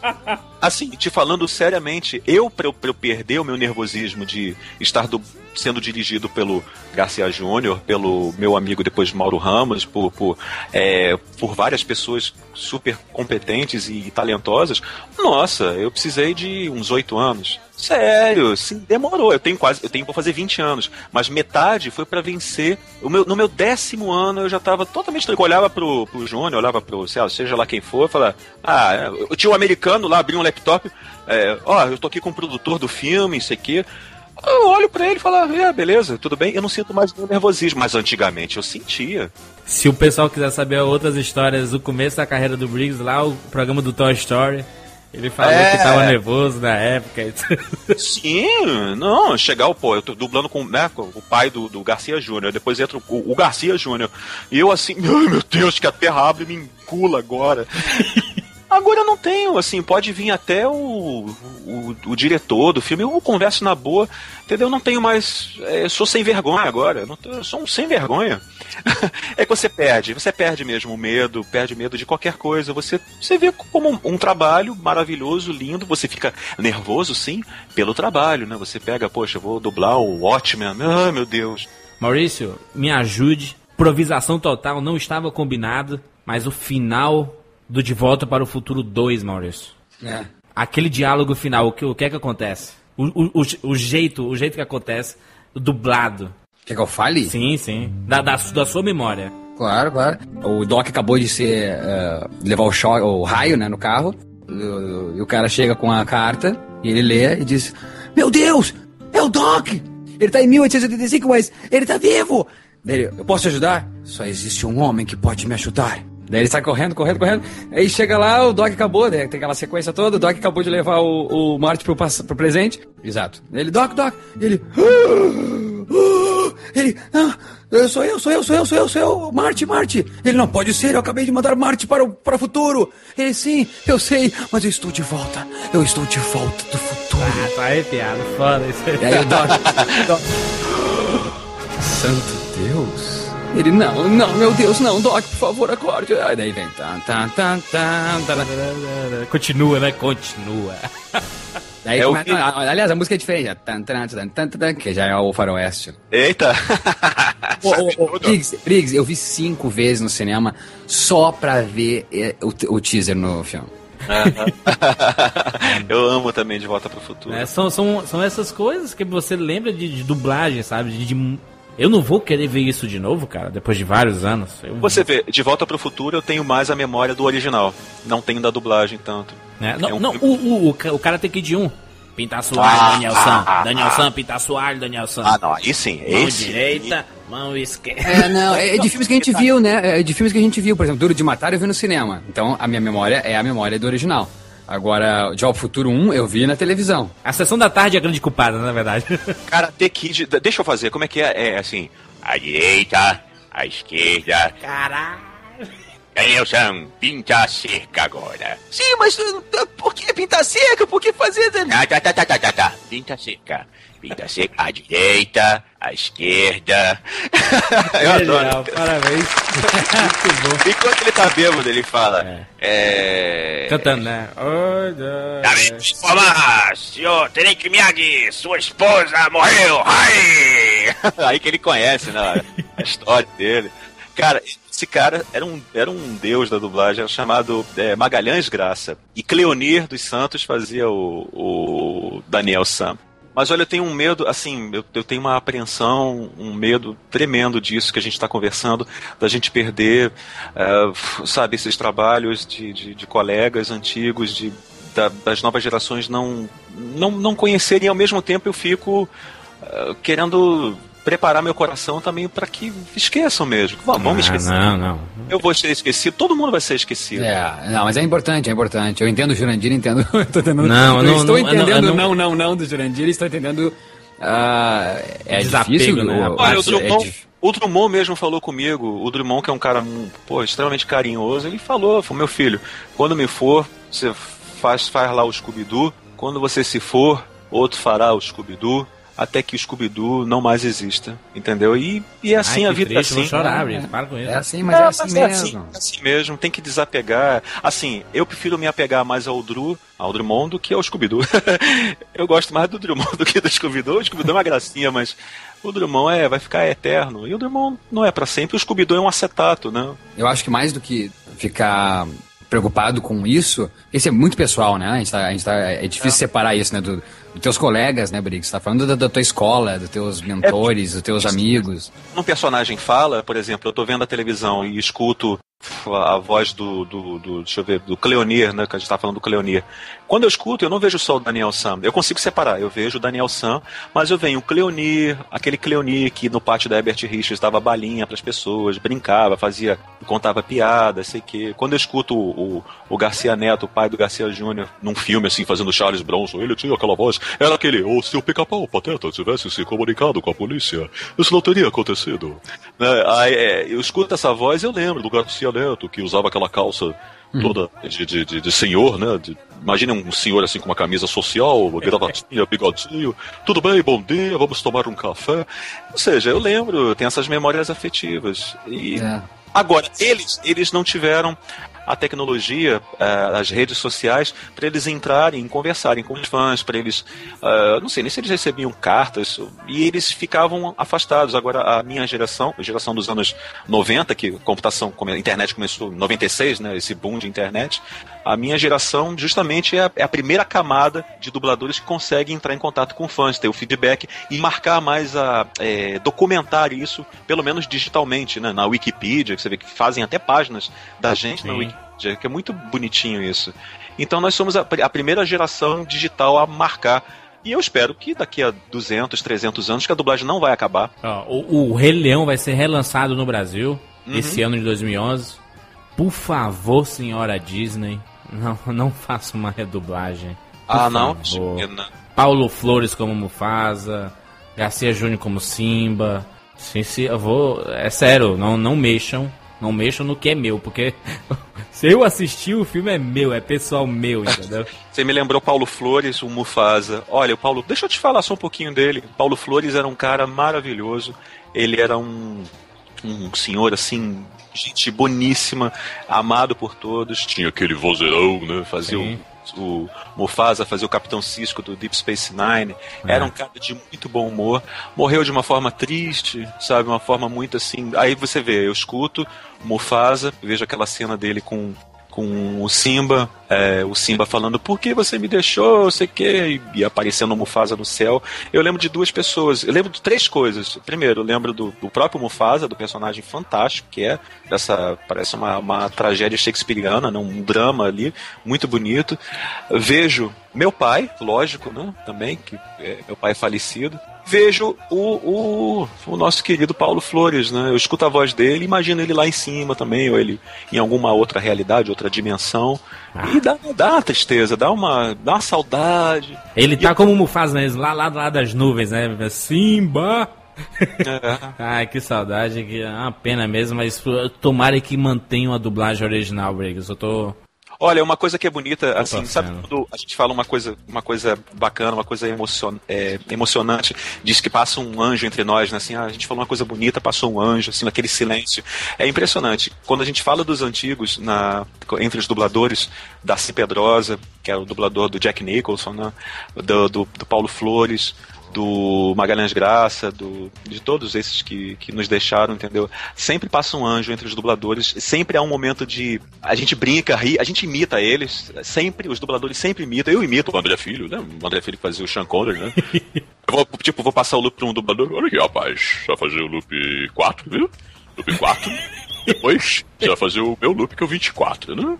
Assim, te falando seriamente, eu, pra eu, pra eu perder o meu nervosismo de estar du- sendo dirigido pelo Garcia Júnior, pelo meu amigo depois Mauro Ramos, por, por, é, por várias pessoas super competentes e talentosas, nossa, eu precisei de uns oito anos. Sério, sim, demorou. Eu tenho quase, eu tenho pra fazer 20 anos, mas metade foi pra vencer. O meu, no meu décimo ano eu já tava totalmente tranquilo. Eu olhava pro, pro Júnior, olhava pro, sei lá, seja lá quem for, falava, ah, eu tinha um americano lá, abri um laptop, é, ó, eu tô aqui com o produtor do filme, isso aqui. Eu olho pra ele e falo, é, beleza, tudo bem. Eu não sinto mais nenhum nervosismo, mas antigamente eu sentia. Se o pessoal quiser saber outras histórias do começo da carreira do Briggs, lá o programa do Toy Story, ele falou É. que tava nervoso na época. Sim, não, chegar o pô, eu tô dublando com, né, com o pai do, do Garcia Júnior, depois entra o, o Garcia Júnior, e eu assim, meu Deus, que a terra abre e me engula agora. Agora não tenho, assim, pode vir até o, o, o diretor do filme, eu converso na boa, entendeu? Eu não tenho mais. é, sou sem vergonha agora, não sou um sem vergonha. é que você perde, você perde mesmo o medo, perde medo de qualquer coisa. Você, você vê como um, um trabalho maravilhoso, lindo, você fica nervoso, sim, pelo trabalho, né? Você pega, poxa, vou dublar o Watchmen, ai meu Deus. Maurício, me ajude. Improvisação total, não estava combinado, mas o final do De Volta para o Futuro 2, Maurício. É. Aquele diálogo final, o que, o que é que acontece? O, o, o, jeito, o jeito que acontece, dublado. Quer que eu fale? Sim, sim. Da, da, da sua memória. Claro, claro. O Doc acabou de ser. eh, levar o, cho- o raio, né, no carro. E o cara chega com a carta e ele lê e diz: Meu Deus! É o Doc! Ele tá em 1885, mas ele tá vivo! Ele, eu posso te ajudar? Só existe um homem que pode me ajudar. Daí ele sai correndo, correndo, correndo. Aí chega lá, o Doc acabou, né? Tem aquela sequência toda, o Doc acabou de levar o, o Marty pro, pro presente. Exato. Ele, Doc, Doc, ele. "Ah, Ele, não, eu sou eu, sou eu, sou eu, sou eu, sou eu, Marte, Marte. Ele não pode ser, eu acabei de mandar Marte para o, para o futuro. Ele, sim, eu sei, mas eu estou de volta. Eu estou de volta do futuro. Ah, tá arrepiado, foda isso aí. E aí o Doc, Doc santo. Ele, não, não, meu Deus, não, Doc, por favor, acorde. Aí daí vem, tan, tan, tan, tan, tan. Continua, né? Continua. Daí É o começa- que- aliás, a música é diferente, é tan, tan, tan, tan, que já é o faroeste. Eita! Ô. Briggs, Briggs, eu vi cinco vezes no cinema só pra ver eh, o, o teaser no filme. Eu amo também De Volta pro Futuro. É, são, são, são essas coisas que você lembra de, de dublagem, sabe? De, de- eu não vou querer ver isso de novo, cara, depois de vários anos. Eu- Você vê, De Volta pro Futuro eu tenho mais a memória do original. Não tenho da dublagem tanto. né? Não, é um não, o, o, o, o cara tem que ir de um. Pintar assoalho, Ah, Daniel San. ah, ah, Daniel ah. San, pintar assoalho, Daniel San. Ah, não, aí sim. mão Esse. direita, mão esquerda. É, não, é de filmes que a gente viu, né? É de filmes que a gente viu. Por exemplo, Duro de Matar eu vi no cinema. Então a minha memória é a memória do original. Agora, De Volta pro Futuro 1 eu vi na televisão. A sessão da tarde é a grande culpada, na verdade. Karate Kid. Deixa eu fazer, como é que é? É assim. A direita, a esquerda. Caralho. Danielson, pinta a cerca agora. Sim, mas uh, por que pintar seca? Por que fazer... Tá, tá, tá, tá, tá, tá, tá. Pinta a cerca. Pinta a cerca. A direita, a esquerda. eu adoro. Parabéns. Muito bom. Enquanto ele tá bêbado, ele fala. É. Cantando, né? Dá-me informar, senhor Tenente Miyagi, sua esposa morreu, ai! Aí que ele conhece, né, a história dele. Cara, esse cara era um, era um deus da dublagem, era chamado é, Magalhães Graça. E Cleonir dos Santos fazia o, o Daniel Sam. Mas olha, eu tenho um medo, assim, eu, eu tenho uma apreensão, um medo tremendo disso que a gente está conversando, da gente perder, eh, sabe, esses trabalhos de, de, de colegas antigos, de, da- das novas gerações não, não, não conhecerem, e ao mesmo tempo eu fico eh, querendo preparar meu coração também para que esqueçam mesmo. Vamos, vamos Ah, esquecer. Não, não. Eu vou ser esquecido, todo mundo vai ser esquecido. É, não, mas é importante, é importante. Eu entendo o Jurandir, entendo. eu tô entendendo, Não, eu não, estou não, entendendo não, não, não. não, não, do Jurandir, estou entendendo. ah, é Desapego, difícil, né? o- Olha, o é Drummond, dif- o Drummond mesmo falou comigo, o Drummond, que é um cara pô, extremamente carinhoso, ele falou, falou, meu filho, quando me for, você faz, faz lá o Scooby-Doo, quando você se for, outro fará o Scooby-Doo, até que o Scooby-Doo não mais exista, entendeu? E, e é assim Ai, a vida é triste, assim. vou chorar, Brito. Para com isso. É assim, mas é, assim mas mesmo. é assim mesmo, tem que desapegar. Assim, eu prefiro me apegar mais ao Drew, ao Drummond, do que ao Scooby-Doo. eu gosto mais do Drummond do que do Scooby-Doo. O Scooby-Doo é uma gracinha, mas o Drummond é, vai ficar eterno. E o Drummond não é pra sempre. O Scooby-Doo é um acetato, né? Eu acho que mais do que ficar preocupado com isso, esse é muito pessoal, né? A gente tá, a gente tá- é difícil separar isso, né? Do, dos teus colegas, né, Briggs? Você tá falando da, da tua escola, dos teus mentores, dos teus amigos. um personagem fala, por exemplo, eu tô vendo a televisão e escuto a voz do, do, do- deixa eu ver, do Cleonir, né, que a gente tá falando do Cleonir. Quando eu escuto, eu não vejo só o Daniel Sam. Eu consigo separar, eu vejo o Daniel Sam, mas eu venho o Cleonir, aquele Cleonir que no pátio da Herbert Richards dava balinha pras pessoas, brincava, fazia, contava piada, sei que. Quando eu escuto o, o, o Garcia Neto, o pai do Garcia Júnior, num filme assim, fazendo Charles Bronson, ele tinha aquela voz, era aquele, ou se o pica-pau pateta tivesse se comunicado com a polícia, isso não teria acontecido. Né? Aí, é, eu escuto essa voz eu lembro do Garcia Neto, que usava aquela calça toda de, de, de, de senhor, né? De, imagina um senhor assim com uma camisa social, gravatinha, bigodinho. Tudo bem, bom dia, vamos tomar um café. Ou seja, eu lembro, tem essas memórias afetivas. E É. agora, eles, eles não tiveram a tecnologia, eh, as redes sociais, para eles entrarem, conversarem com os fãs, para eles. ah, não sei nem se eles recebiam cartas e eles ficavam afastados. Agora, a minha geração, a geração dos anos 90, que computação, internet começou em 96, né, esse boom de internet, a minha geração justamente é a, é a primeira camada de dubladores que consegue entrar em contato com fãs, ter o feedback e marcar mais a. eh, documentar isso, pelo menos digitalmente, né, na Wikipedia, que você vê que fazem até páginas da gente na Sim. Wikipedia, que é muito bonitinho isso. Então nós somos a, a primeira geração digital a marcar. E eu espero que daqui a 200, 300 anos que a dublagem não vai acabar. Ó, o, o Rei Leão vai ser relançado no Brasil Uhum. esse ano de 2011. Por favor, senhora Disney, não, não faça uma redublagem. Ah, não? Paulo Flores como Mufasa, Garcia Júnior como Simba. Sim, sim, eu vou. É sério, não, não mexam. Não mexam no que é meu, porque se eu assistir o filme é meu, é pessoal meu, entendeu? Você me lembrou Paulo Flores, o Mufasa. Olha, o Paulo, deixa eu te falar só um pouquinho dele. Paulo Flores era um cara maravilhoso. Ele era um, um senhor assim, gente boníssima, amado por todos. Tinha aquele vozeirão, né? Fazia Sim. o, o Mufasa, fazia o Capitão Cisco do Deep Space Nine. É. Era um cara de muito bom humor. Morreu de uma forma triste, sabe? Uma forma muito assim. Aí você vê, eu escuto Mufasa, vejo aquela cena dele com. Com o Simba, é, o Simba falando por que você me deixou, sei que, e, e aparecendo o Mufasa no céu. Eu lembro de duas pessoas, eu lembro de três coisas. Primeiro, eu lembro do, do próprio Mufasa, do personagem fantástico que é, dessa parece uma, uma tragédia shakespeariana, né, um drama ali, muito bonito. Vejo meu pai, lógico, né, também, que é, meu pai é falecido. Vejo o, o, o nosso querido Paulo Flores, né? Eu escuto a voz dele, imagino ele lá em cima também, ou ele em alguma outra realidade, outra dimensão. E dá, dá uma tristeza, dá uma, dá uma saudade. Ele tá como o Mufasa, né? Lá, lá, lá das nuvens, né? Simba! É. Ai, que saudade, que é uma pena mesmo, mas tomara que mantenham a dublagem original, Briggs. Eu tô. Olha, uma coisa que é bonita, assim, sabe quando a gente fala uma coisa, uma coisa bacana, uma coisa emocion, é, emocionante, diz que passa um anjo entre nós, né? Assim, ah, a gente falou uma coisa bonita, passou um anjo, assim, naquele silêncio. É impressionante. Quando a gente fala dos antigos, na, entre os dubladores, Darcy Pedrosa, que é o dublador do Jack Nicholson, né? do, do, do Paulo Flores, do Magalhães Graça, do, de todos esses que, que nos deixaram, entendeu? Sempre passa um anjo entre os dubladores, sempre há um momento de. A gente brinca, ri, a gente imita eles, sempre, os dubladores sempre imitam. Eu imito o André Filho, né? O André Filho que fazia o Sean Connery, né? Eu vou, tipo, vou passar o loop pra um dublador. Olha aqui, rapaz, vai fazer o loop 4, viu? Loop 4. Depois, você vai fazer o meu loop, que é o 24, né?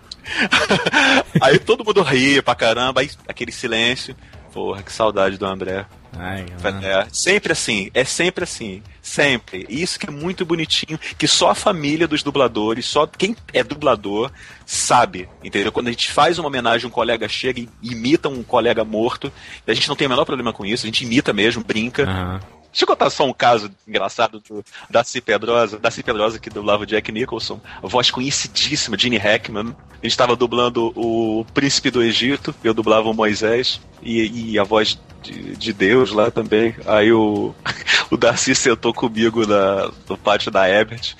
aí todo mundo ri pra caramba, aí aquele silêncio. Porra, que saudade do André. Ai. É, sempre assim, é sempre assim, sempre. E Isso que é muito bonitinho, que só a família dos dubladores, só quem é dublador sabe, entendeu? Quando a gente faz uma homenagem, um colega chega e imita um colega morto, a gente não tem o menor problema com isso, a gente imita mesmo, brinca. Aham. Deixa eu contar só um caso engraçado do Darcy Pedrosa. Darcy Pedrosa que dublava o Jack Nicholson. A voz conhecidíssima, Gene Hackman. A gente estava dublando o Príncipe do Egito, eu dublava o Moisés. E, e a voz de, de Deus lá também. Aí o, o Darcy sentou comigo na, no pátio da Ebert.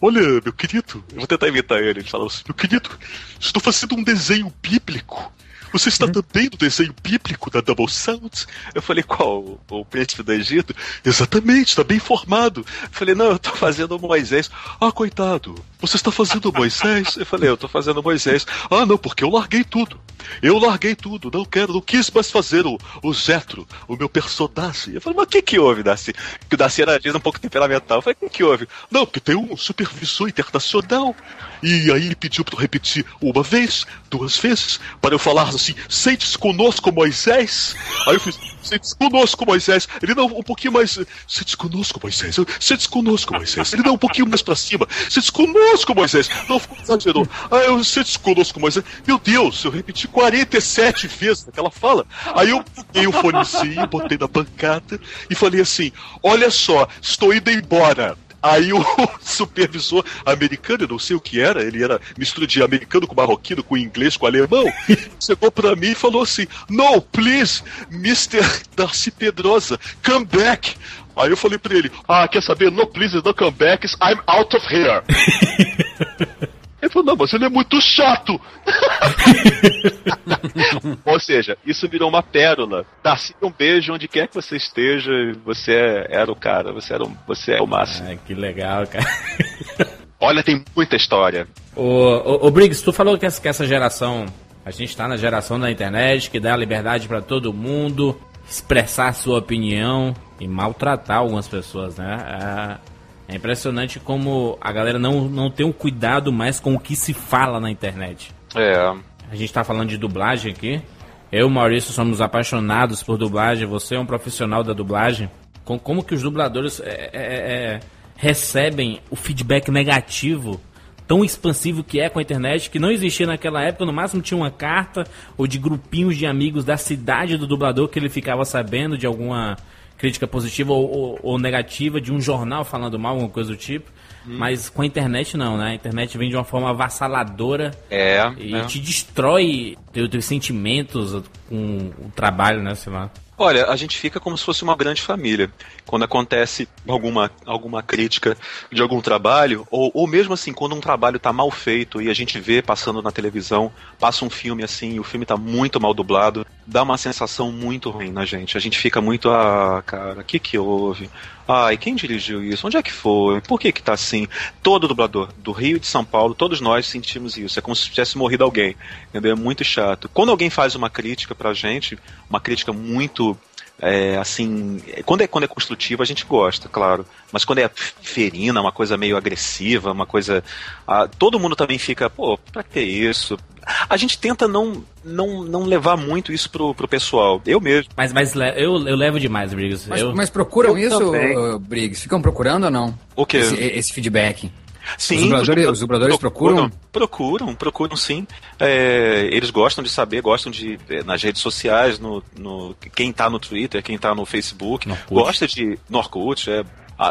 Olha, meu querido, eu vou tentar imitar ele. Ele falou assim: Meu querido, estou fazendo um desenho bíblico. Você está também no desenho bíblico da Double Sound? Eu falei, qual? O, príncipe do Egito? Exatamente, está bem informado. Eu falei, não, eu estou fazendo o Moisés. Ah, coitado, você está fazendo Moisés? Eu falei, eu estou fazendo Moisés. Ah, não, porque eu larguei tudo. Eu larguei tudo, não quero, não quis mais fazer o, o Zetro, o meu personagem. Eu falei, mas o que que houve, Darcy? Que o Darcy era vezes um pouco temperamental. Eu falei, o que que houve? Não, porque tem um supervisor internacional. E aí ele pediu para eu repetir uma vez, duas vezes, para eu falar assim, sente-se conosco, Moisés. Aí eu fiz, sente-se conosco, Moisés. Ele não, um pouquinho mais, sente-se conosco, Moisés. Sente-se conosco, Moisés. Ele não, um pouquinho mais para cima. Sente-se conosco, Moisés. Não, ficou exagerou. Aí eu, sente-se conosco, Moisés. Meu Deus, eu repeti 47 vezes aquela fala. Aí eu peguei o fonezinho, botei na bancada e falei assim, olha só, estou indo embora. Aí o supervisor americano, eu não sei o que era, ele era mistura de americano com marroquino, com inglês, com alemão, chegou pra mim e falou assim: No, please, Mr. Darcy Pedrosa, come back. Aí eu falei pra ele: Ah, quer saber? No, please, no come back, I'm out of here. Ele falou, não, mas ele é muito chato. Ou seja, isso virou uma pérola. Darcy, um beijo onde quer que você esteja. Você era o cara, você, era um- você é o máximo. Ai, que legal, cara. Olha, tem muita história. Ô, ô, ô Briggs, tu falou que essa, que essa geração, a gente tá na geração da internet, que dá liberdade pra todo mundo expressar sua opinião e maltratar algumas pessoas, né? É, é impressionante como a galera não, não tem um cuidado mais com o que se fala na internet. É. A gente tá falando de dublagem aqui. Eu e o Maurício somos apaixonados por dublagem. Você é um profissional da dublagem. Com, como que os dubladores é, é, é, recebem o feedback negativo tão expansivo que é com a internet, que não existia naquela época. No máximo tinha uma carta ou de grupinhos de amigos da cidade do dublador que ele ficava sabendo de alguma crítica positiva ou, ou- ou negativa de um jornal falando mal, alguma coisa do tipo. Mas com a internet não, né? A internet vem de uma forma avassaladora É. e é. te destrói teus, teus sentimentos com o trabalho, né? Sei lá. Olha, a gente fica como se fosse uma grande família. Quando acontece alguma, alguma crítica de algum trabalho, ou, ou mesmo assim, quando um trabalho tá mal feito e a gente vê passando na televisão, passa um filme assim, e o filme tá muito mal dublado, dá uma sensação muito ruim na gente. A gente fica muito, ah, cara, o que que houve? Ai, quem dirigiu isso? Onde é que foi? Por que que tá assim? Todo dublador do Rio e de São Paulo, todos nós sentimos isso. É como se tivesse morrido alguém. Entendeu? É muito chato. Quando alguém faz uma crítica pra gente, uma crítica muito é, assim, quando é, quando é construtiva a gente gosta, claro. Mas quando é ferina, uma coisa meio agressiva, uma coisa. ah, todo mundo também fica, pô, pra que isso? A gente tenta não, não, não levar muito isso pro, pro pessoal. Eu mesmo. Mas, mas eu, eu levo demais, Briggs. Mas, eu, mas procuram eu isso, também. Briggs? Ficam procurando ou não? O quê? Esse, esse feedback. Sim, Os dubladores- os dubladores procuram? Procuram, procuram sim. É, eles gostam de saber, gostam de é, nas redes sociais, no, no quem tá no Twitter, quem tá no Facebook, gosta de no Orkut, é,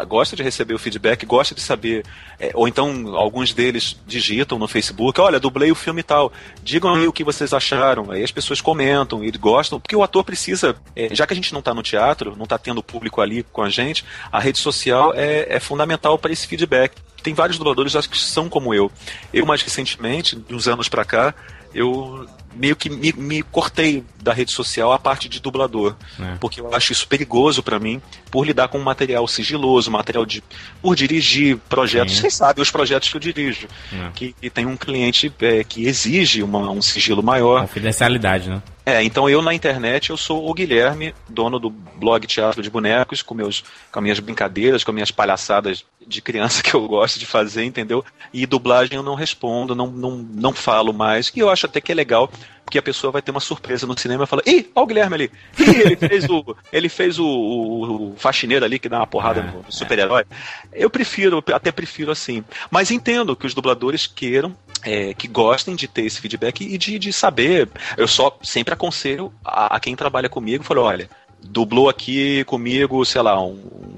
gosta de receber o feedback, gosta de saber, é, ou então alguns deles digitam no Facebook, olha, dublei o filme e tal, digam aí o que vocês acharam, aí as pessoas comentam, eles gostam, porque o ator precisa, é, já que a gente não está no teatro, não está tendo público ali com a gente, a rede social é, é fundamental para esse feedback. Tem vários dubladores acho que são como eu. Eu mais recentemente, de uns anos para cá, eu meio que me, me cortei da rede social a parte de dublador, É. porque eu acho isso perigoso para mim, por lidar com material sigiloso, material de por dirigir projetos. Sim. Vocês sabem os projetos que eu dirijo, É. que, que tem um cliente é, que exige uma- um sigilo maior. Confidencialidade, né? É, então eu na internet eu sou o Guilherme, dono do blog Teatro de Bonecos, com, meus, com as minhas brincadeiras, com as minhas palhaçadas de criança que eu gosto de fazer, entendeu? E dublagem eu não respondo, não, não, não falo mais, e eu acho até que é legal, porque a pessoa vai ter uma surpresa no cinema e fala, ih, olha o Guilherme ali, ih, ele fez o, ele fez o, o- o faxineiro ali que dá uma porrada É, no super-herói. Eu prefiro, eu até prefiro assim. Mas entendo que os dubladores queiram é, que gostem de ter esse feedback e de, de saber. Eu só sempre aconselho a, a quem trabalha comigo, falou, olha, dublou aqui comigo, sei lá, um,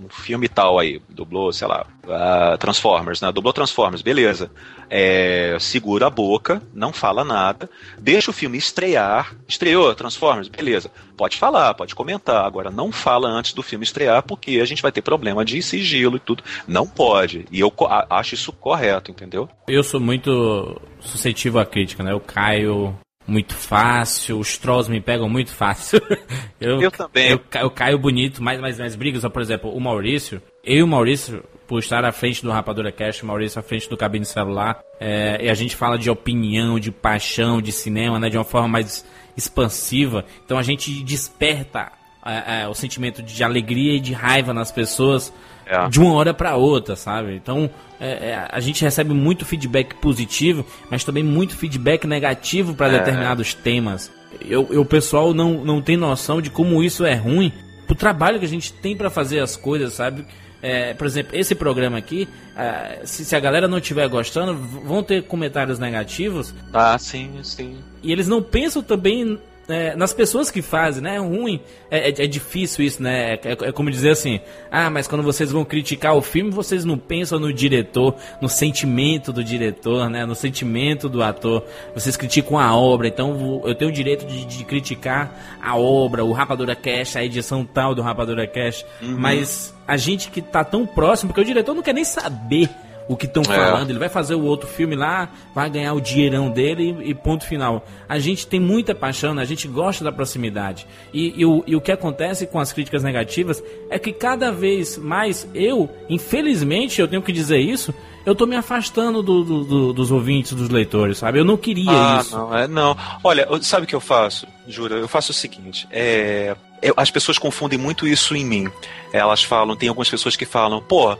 um filme tal aí, dublou, sei lá, ah, Transformers, né? Dublou Transformers, beleza. É, segura a boca, não fala nada, deixa o filme estrear. Estreou Transformers, beleza. Pode falar, pode comentar. Agora, não fala antes do filme estrear, porque a gente vai ter problema de sigilo e tudo. Não pode. E eu acho isso correto, entendeu? Eu sou muito suscetível à crítica, né? Eu caio muito fácil, os trolls me pegam muito fácil. Eu também. Eu, eu caio bonito, mas, mas, mas brigas, por exemplo, o Maurício, eu e o Maurício, por estar à frente do Rapadura Cash, o Maurício à frente do Cabine Celular, é, e a gente fala de opinião, de paixão, de cinema, né? De uma forma mais expansiva. Então a gente desperta é, é, o sentimento de alegria e de raiva nas pessoas É. de uma hora para outra, sabe? Então é, é, a gente recebe muito feedback positivo, mas também muito feedback negativo para determinados temas. Eu, eu, o pessoal não, não tem noção de como isso é ruim pro trabalho que a gente tem para fazer as coisas, sabe? É, por exemplo, esse programa aqui, ah, se, se a galera não estiver gostando, vão ter comentários negativos Ah, sim, sim. e eles não pensam também é, nas pessoas que fazem, né? É ruim, é, é- é difícil isso, né? É, é- é como dizer assim: ah, mas quando vocês vão criticar o filme, vocês não pensam no diretor, no sentimento do diretor, né? No sentimento do ator. Vocês criticam a obra, então eu tenho o direito de, de criticar a obra, o Rapadura Cash, a edição tal do Rapadura Cash. Mas a gente que tá tão próximo, porque o diretor não quer nem saber o que estão É. falando. Ele vai fazer o outro filme lá, vai ganhar o dinheirão dele e, e ponto final. A gente tem muita paixão, né? a gente gosta da proximidade. E, e o, e o que acontece com as críticas negativas é que cada vez mais eu, infelizmente, eu tenho que dizer isso, eu tô me afastando do- do- do- dos ouvintes, dos leitores, sabe? Eu não queria Ah, isso. não, é, não. Olha, sabe o que eu faço? Juro, eu faço o seguinte: é, eu- as pessoas confundem muito isso em mim. Elas falam, tem algumas pessoas que falam, pô.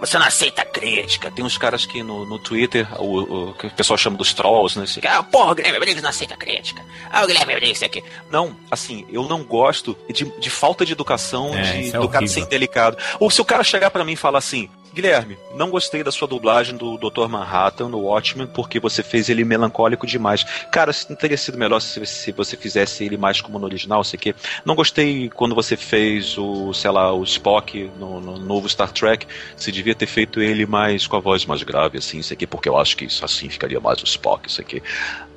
Você não aceita crítica. Tem uns caras que no, no Twitter, o, o que o pessoal chama dos trolls, né? assim, Ah, porra, o Guilherme Briggs não aceita crítica. Ah, o Guilherme Briggs aqui. Não, assim, eu não gosto de, de falta de educação, É, de, é do cara horrível. ser delicado. Ou se o cara chegar pra mim e falar assim, Guilherme, não gostei da sua dublagem do Dr. Manhattan no Watchmen porque você fez ele melancólico demais. Cara, não teria sido melhor se, se você fizesse ele mais como no original, sei que. Não gostei quando você fez o, sei lá, o Spock no, no novo Star Trek. Você devia ter feito ele mais com a voz mais grave, assim, isso aqui, porque eu acho que isso assim ficaria mais o Spock, isso aqui.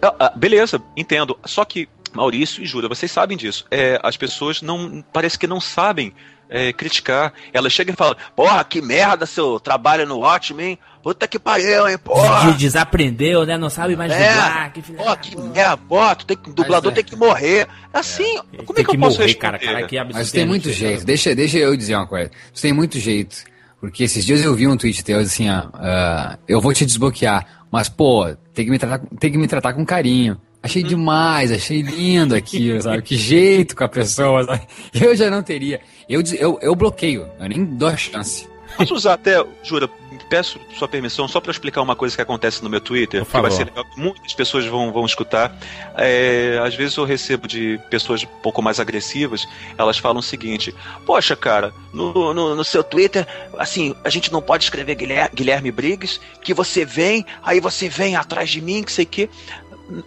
Ah, ah, beleza, entendo. Só que Maurício e Júlia, vocês sabem disso. É, as pessoas não. Parece que não sabem é, criticar. Elas chegam e falam: Porra, que merda seu trabalho no Watchmen. Puta que pariu, hein, porra. De- Desaprendeu, né? Não sabe mais É, dublar. Que filha Pô, da que merda, pô, tu tem que, o dublador é. tem que morrer. Assim, como é Tem que eu posso morrer, responder? cara, cara, que absurdo. Mas tem muito jeito. Deixa, deixa eu dizer uma coisa. Você tem muito jeito. Porque esses dias eu vi um tweet teu assim, ó. ah, eu vou te desbloquear. Mas, pô, tem que me tratar, tem que me tratar com carinho. Achei demais, achei lindo aquilo, sabe? Que jeito com a pessoa, sabe? Eu já não teria. Eu, eu, eu bloqueio, eu nem dou a chance. Posso usar até, Jura, peço sua permissão só para explicar uma coisa que acontece no meu Twitter, que vai ser legal, que muitas pessoas vão, vão escutar. É, às vezes eu recebo de pessoas um pouco mais agressivas, elas falam o seguinte: Poxa, cara, no, no, no seu Twitter, assim, a gente não pode escrever Guilherme, Guilherme Briggs, que você vem, aí você vem atrás de mim, que sei que.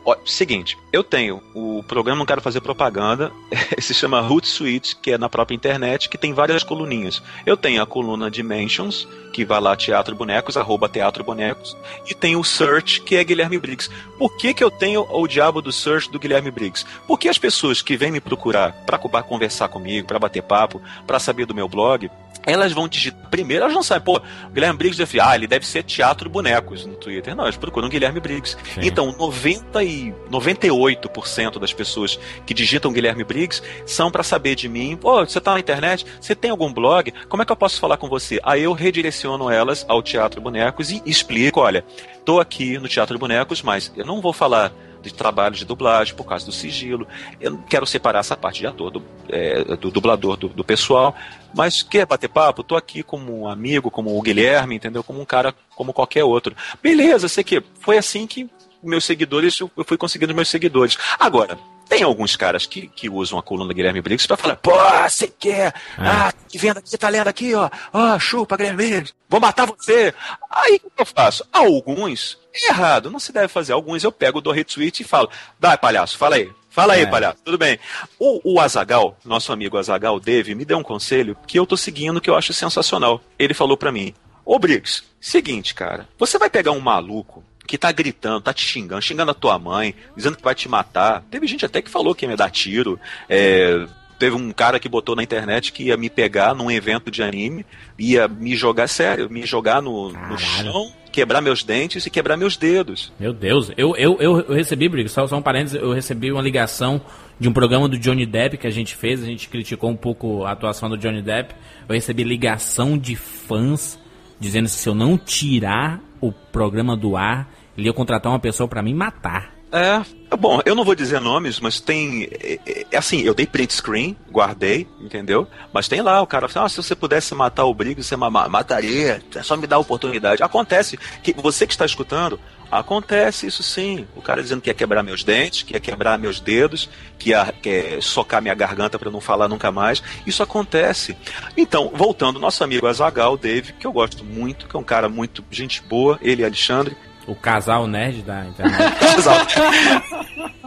Ó, seguinte, eu tenho o programa, não quero fazer propaganda, se chama Hootsuite, que é na própria internet, que tem várias coluninhas. Eu tenho a coluna Dimensions, que vai lá Teatro Bonecos, arroba Teatro Bonecos, e tem o Search, que é Guilherme Briggs. Por que, que eu tenho o diabo do Search do Guilherme Briggs? Porque as pessoas que vêm me procurar para conversar comigo, para bater papo, para saber do meu blog, elas vão digitar. Primeiro, elas não sabem, pô, Guilherme Briggs deve, ah, ele deve ser Teatro Bonecos no Twitter. Não, eles procuram Guilherme Briggs. Sim. Então, 90 e 98% das pessoas que digitam Guilherme Briggs são para saber de mim. Pô, você tá na internet? Você tem algum blog? Como é que eu posso falar com você? Aí eu redireciono elas ao Teatro Bonecos e explico, olha, tô aqui no Teatro Bonecos, mas eu não vou falar de trabalho de dublagem por causa do sigilo. Eu quero separar essa parte de ator, do, é, do dublador, do, do pessoal. Mas quer bater papo? Tô aqui como um amigo, como o Guilherme, entendeu? Como um cara como qualquer outro. Beleza, sei que foi assim que meus seguidores, eu fui conseguindo meus seguidores. Agora, tem alguns caras que, que usam a coluna Guilherme Briggs pra falar, pô, você quer? Ah, que vendo aqui, tá lendo aqui, ó. Ó, chupa, Guilherme Briggs. Vou matar você. Aí o que eu faço? Alguns, errado, não se deve fazer. Alguns eu pego, dou retweet e falo, dá, palhaço, fala aí. Fala aí, É. palhaço. Tudo bem. O, o Azagal, nosso amigo Azagal, Dave, me deu um conselho que eu tô seguindo que eu acho sensacional. Ele falou pra mim: Ô Briggs, seguinte, cara, você vai pegar um maluco que tá gritando, tá te xingando, xingando a tua mãe, dizendo que vai te matar. Teve gente até que falou que ia me dar tiro. É, teve um cara que botou na internet que ia me pegar num evento de anime, ia me jogar, sério, me jogar no, no chão, quebrar meus dentes e quebrar meus dedos. Meu Deus, eu, eu, eu, eu recebi, Briggs, só, só um parênteses, eu recebi uma ligação de um programa do Johnny Depp que a gente fez, a gente criticou um pouco a atuação do Johnny Depp. Eu recebi ligação de fãs dizendo que se eu não tirar o programa do ar, ele ia contratar uma pessoa pra me matar. É, bom, eu não vou dizer nomes, mas tem. É, é, é assim, eu dei print screen, guardei, entendeu? Mas tem lá, o cara fala, ah, se você pudesse matar o Briggs, você ma ma- mataria, é só me dar a oportunidade. Acontece, que você que está escutando, acontece isso sim. O cara dizendo que ia quebrar meus dentes, que ia quebrar meus dedos, que ia quer socar minha garganta para não falar nunca mais. Isso acontece. Então, voltando, nosso amigo Azagal, Dave, que eu gosto muito, que é um cara muito gente boa, ele e Alexandre, O casal nerd da internet. Exato.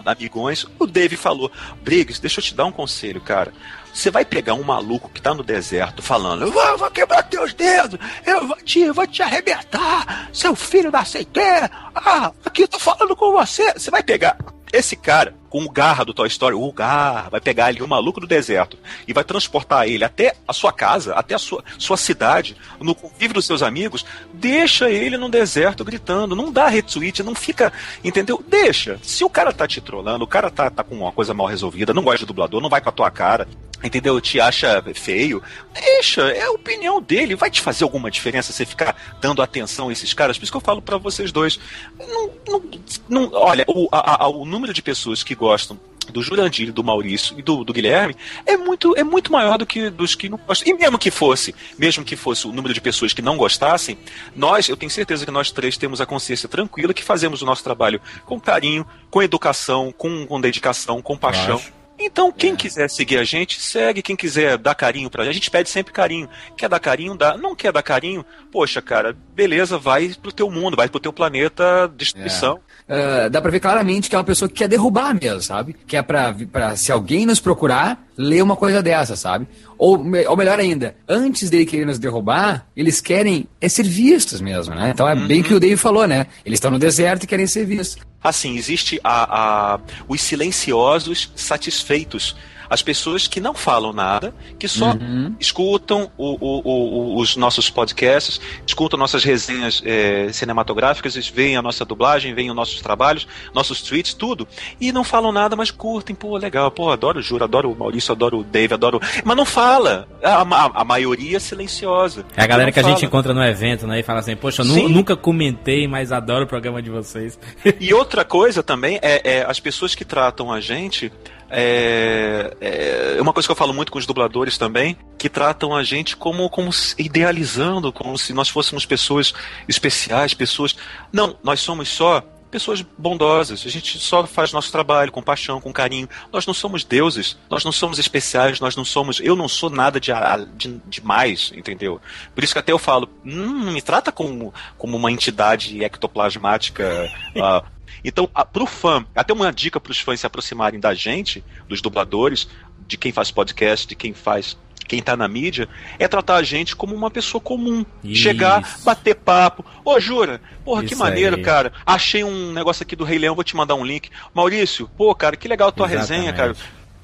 Amigões, o Dave falou: Briggs, deixa eu te dar um conselho, cara. Você vai pegar um maluco que tá no deserto falando: Eu vou, vou quebrar teus dedos, eu vou te, eu vou te arrebentar, seu filho da sequer. Ah, aqui eu tô falando com você. Você vai pegar esse cara com o Garra do Toy Story, o Garra, vai pegar ali o maluco do deserto e vai transportar ele até a sua casa, até a sua, sua cidade, no convívio dos seus amigos, deixa ele no deserto gritando, não dá retweet, não fica, entendeu? Deixa. Se o cara tá te trollando, o cara tá, tá com uma coisa mal resolvida, não gosta de dublador, não vai com a tua cara, entendeu? Te acha feio, deixa, é a opinião dele, vai te fazer alguma diferença você ficar dando atenção a esses caras? Por isso que eu falo pra vocês dois, não, não, não- olha, o, a- a- o número de pessoas que gostam do Jurandir, do Maurício e do, do Guilherme é muito, é muito maior do que dos que não gostam. E mesmo que fosse, mesmo que fosse o número de pessoas que não gostassem, nós, eu tenho certeza que nós três temos a consciência tranquila que fazemos o nosso trabalho com carinho, com educação, com, com dedicação, com paixão. acho. Então, quem quiser seguir a gente, segue. Quem quiser dar carinho pra gente, a gente pede sempre carinho. Quer dar carinho, dá. Não quer dar carinho, poxa, cara, beleza, vai pro teu mundo, vai pro teu planeta destruição. Ah, dá pra ver claramente que é uma pessoa que quer derrubar mesmo, sabe? Que é pra, pra se alguém nos procurar, ler uma coisa dessa, sabe? Ou, ou melhor ainda, antes dele querer nos derrubar, eles querem é ser vistos mesmo, né? Então é bem o que o Dave falou, né? Eles estão no deserto e querem ser vistos. Assim, existe a, a- os silenciosos satisfeitos. As pessoas que não falam nada, que só Uhum. escutam o- o- o- os nossos podcasts, escutam nossas resenhas eh, cinematográficas, veem a nossa dublagem, veem os nossos trabalhos, nossos tweets, tudo. E não falam nada, mas curtem, pô, legal, pô, adoro o Juro, adoro o Maurício, adoro o Dave, adoro. Mas não fala. A, a- a maioria é silenciosa. É a galera que a gente fala. encontra no evento, né? E fala assim, poxa, eu nu- nunca comentei, mas adoro o programa de vocês. E outra coisa também é, é as pessoas que tratam a gente. É, é uma coisa que eu falo muito com os dubladores também, que tratam a gente como, como idealizando, como se nós fôssemos pessoas especiais, pessoas. Não, nós somos só pessoas bondosas. A gente só faz nosso trabalho com paixão, com carinho. Nós não somos deuses, nós não somos especiais, nós não somos. Eu não sou nada de, de, demais, entendeu? Por isso que até eu falo, hum, me trata como, como uma entidade ectoplasmática. ah, então, a, pro fã, até uma dica para os fãs se aproximarem da gente, dos dubladores, de quem faz podcast, de quem faz. Quem tá na mídia, é tratar a gente como uma pessoa comum. Isso. Chegar, bater papo. Ô, Jura, porra, que Isso maneiro, aí. cara. Achei um negócio aqui do Rei Leão, vou te mandar um link. Maurício, pô, cara, que legal a tua Exatamente. resenha, cara.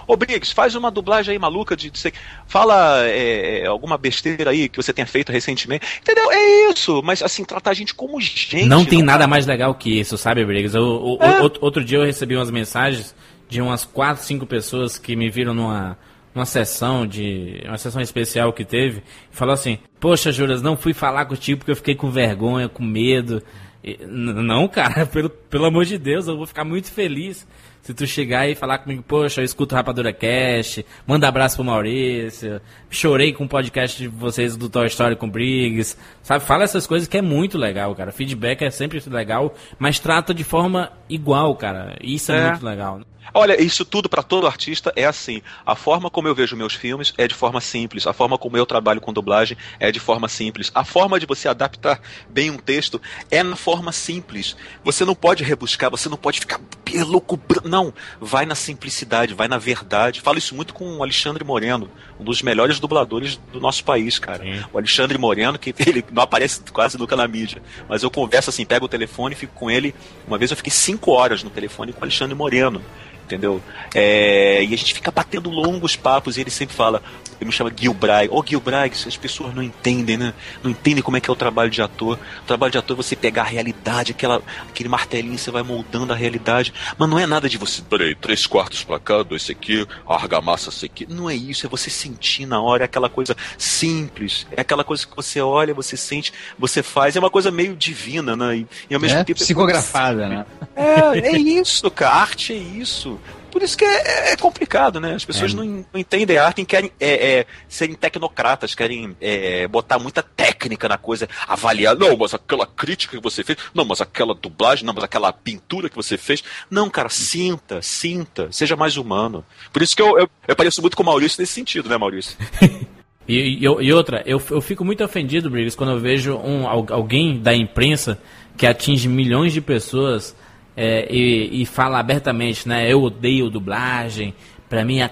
Ô, Briggs, faz uma dublagem aí maluca de. de fala é, é, alguma besteira aí que você tenha feito recentemente. Entendeu? É isso. Mas assim, tratar a gente como gente. não tem nada mais legal que isso, sabe, Briggs? Eu- É. outro, outro dia eu recebi umas mensagens de umas 4, 5 pessoas que me viram numa, numa sessão de. uma sessão especial que teve, falou assim, poxa, Juras, não fui falar contigo porque eu fiquei com vergonha, com medo. E, não, cara, pelo, pelo amor de Deus, eu vou ficar muito feliz se tu chegar e falar comigo, poxa, eu escuto Rapadura Cast, manda abraço pro Maurício, chorei com o podcast de vocês do Toy Story com o Briggs, sabe? Fala essas coisas que é muito legal, cara. Feedback é sempre legal, mas trata de forma igual, cara. Isso é, É. muito legal. né? Olha, isso tudo para todo artista é assim. A forma como eu vejo meus filmes é de forma simples. A forma como eu trabalho com dublagem é de forma simples. A forma de você adaptar bem um texto é na forma simples. Você não pode rebuscar, você não pode ficar louco. Não, vai na simplicidade, vai na verdade. Falo isso muito com o Alexandre Moreno, um dos melhores dubladores do nosso país, cara. Sim. O Alexandre Moreno, que ele não aparece quase nunca na mídia. Mas eu converso assim, pego o telefone e fico com ele. Uma vez eu fiquei cinco horas no telefone com o Alexandre Moreno. Entendeu? É, e a gente fica batendo longos papos e ele sempre fala, ele me chama Gil Bragg. Ô Gil Bragg, as pessoas não entendem, né? Não entendem como é que é o trabalho de ator. O trabalho de ator é você pegar a realidade, aquela, aquele martelinho, você vai moldando a realidade. Mas não é nada de você, peraí, três quartos pra cá, dois aqui, argamassa esse aqui. Não é isso, é você sentir na hora, é aquela coisa simples. É aquela coisa que você olha, você sente, você faz. É uma coisa meio divina, né? E, e ao mesmo É tempo. psicografada, né? É, é isso, cara. Arte é isso. Por isso que é, é complicado, né? As pessoas É. não, não entendem a arte e querem é, é, serem tecnocratas, querem é, botar muita técnica na coisa, avaliar. Não, mas aquela crítica que você fez, não, mas aquela dublagem, não, mas aquela pintura que você fez. Não, cara, sinta, sinta, seja mais humano. Por isso que eu, eu, eu pareço muito com o Maurício nesse sentido, né, Maurício? E, e- e outra, eu, eu fico muito ofendido, Briggs, quando eu vejo um, al- alguém da imprensa que atinge milhões de pessoas é, e, e fala abertamente, né? Eu odeio dublagem, pra mim a,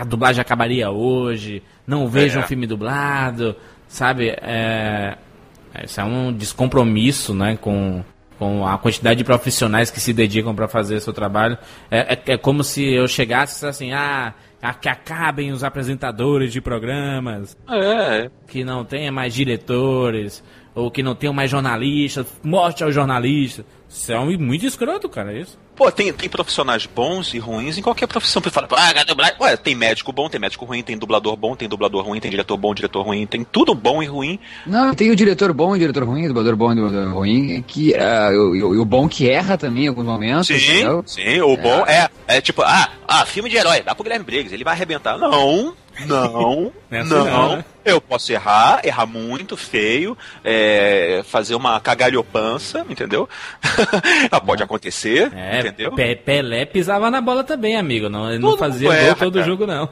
a dublagem acabaria hoje, não vejo É. um filme dublado, sabe? É, isso é um descompromisso, né? Com, com a quantidade de profissionais que se dedicam pra fazer seu trabalho. É, é, é como se eu chegasse assim, ah, a- que acabem os apresentadores de programas, É, que não tenha mais diretores, ou que não tenham mais jornalistas, morte aos jornalistas. Isso é um- muito escroto, cara, isso. Pô, tem, tem profissionais bons e ruins em qualquer profissão. Você fala, ah. Ué, tem médico bom, tem médico ruim, tem dublador bom, tem dublador ruim, tem diretor bom, diretor ruim, tem tudo bom e ruim. Não, tem o diretor bom e o diretor ruim, o dublador bom e o dublador ruim, que, ah, o, o- o bom que erra também em alguns momentos. entendeu? sim, o bom é, é tipo, ah, ah, filme de herói, dá pro Guilherme Briggs, ele vai arrebentar. Não, não, Não é assim não. não, né? Eu posso errar, errar muito, feio, é, fazer uma cagalhopança, entendeu? Ah, Pode acontecer, É, entendeu? Pe- Pelé pisava na bola também, amigo. Não, ele não fazia mundo gol erra, todo cara. jogo, não.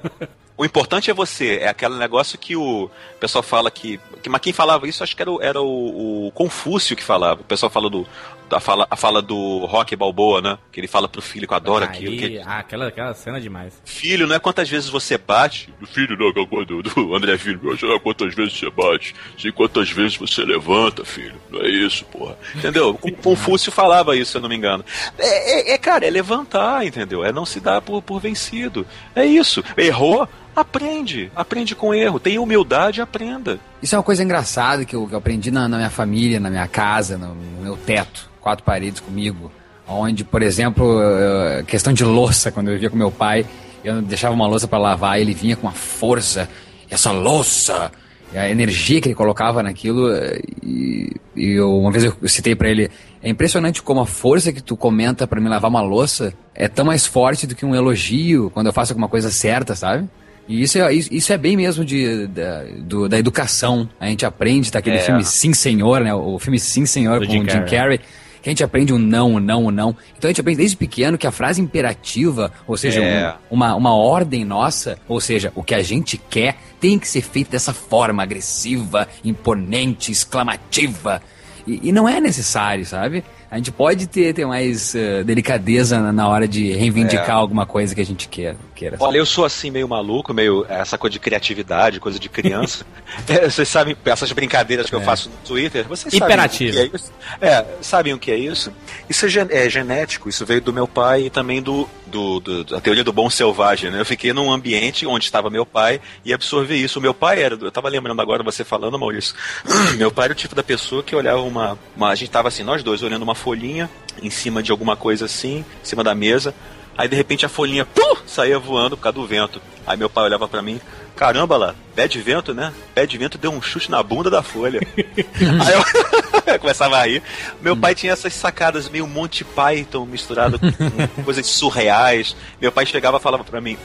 O importante é você, é aquele negócio que o pessoal fala que. que mas quem falava isso, acho que era, o, era o, o Confúcio que falava. O pessoal fala do, a fala, a fala do Rock Balboa, né? Que ele fala pro filho que eu adoro aquilo. Que- ah, aquela, aquela cena é demais. Filho, não é quantas vezes você bate. O filho não, aquela coisa do, do André Filho. Não é quantas vezes você bate. Sim, quantas vezes você levanta, filho. Não é isso, porra. Entendeu? Confúcio falava isso, se eu não me engano. É, é- é, cara, é levantar, entendeu? É não se dar por, por vencido. É isso. Errou, aprende. Aprende com erro. Tem humildade, aprenda. Isso é uma coisa engraçada que eu, que eu aprendi na, na minha família, na minha casa, no, no meu teto, quatro paredes comigo. Onde, por exemplo, questão de louça, quando eu vivia com meu pai, eu deixava uma louça para lavar, ele vinha com uma força, essa louça, e a energia que ele colocava naquilo, e, e eu, uma vez eu citei para ele, é impressionante como a força que tu comenta para me lavar uma louça é tão mais forte do que um elogio quando eu faço alguma coisa certa, sabe? E isso é, isso é bem mesmo de, da, do- da educação. A gente aprende, tá aquele É. filme Sim Senhor, né? O filme Sim Senhor Do com Jim o Jim Carrey. Carrey. Que a gente aprende um não, um não, um não. Então a gente aprende desde pequeno que a frase imperativa, ou seja, É. um- uma, uma ordem nossa, ou seja, o que a gente quer, tem que ser feito dessa forma agressiva, imponente, exclamativa. E, e não é necessário, sabe? A gente pode ter, ter mais eh, delicadeza na, na hora de reivindicar É. alguma coisa que a gente quer, queira. Olha, eu sou assim meio maluco, meio essa coisa de criatividade, coisa de criança. É, vocês sabem, essas brincadeiras que eu faço no Twitter, vocês Imperativo. sabem o que é isso? É, sabem o que é isso? Isso é, gen- é genético, isso veio do meu pai e também do, do, do- da teoria do bom selvagem, né? Eu fiquei num ambiente onde estava meu pai e absorvi isso. O meu pai era, eu tava lembrando agora você falando, Maurício, meu pai era o tipo da pessoa que olhava uma, uma a gente tava assim, nós dois, olhando uma folhinha em cima de alguma coisa assim, em cima da mesa, Aí de repente a folhinha pum, saía voando por causa do vento. Aí meu pai olhava pra mim, caramba lá, pé de vento, né? Pé de vento deu um chute na bunda da folha. Aí eu, eu começava a rir. Meu pai tinha essas sacadas meio Monty Python misturado com coisas surreais. Meu pai chegava e falava pra mim.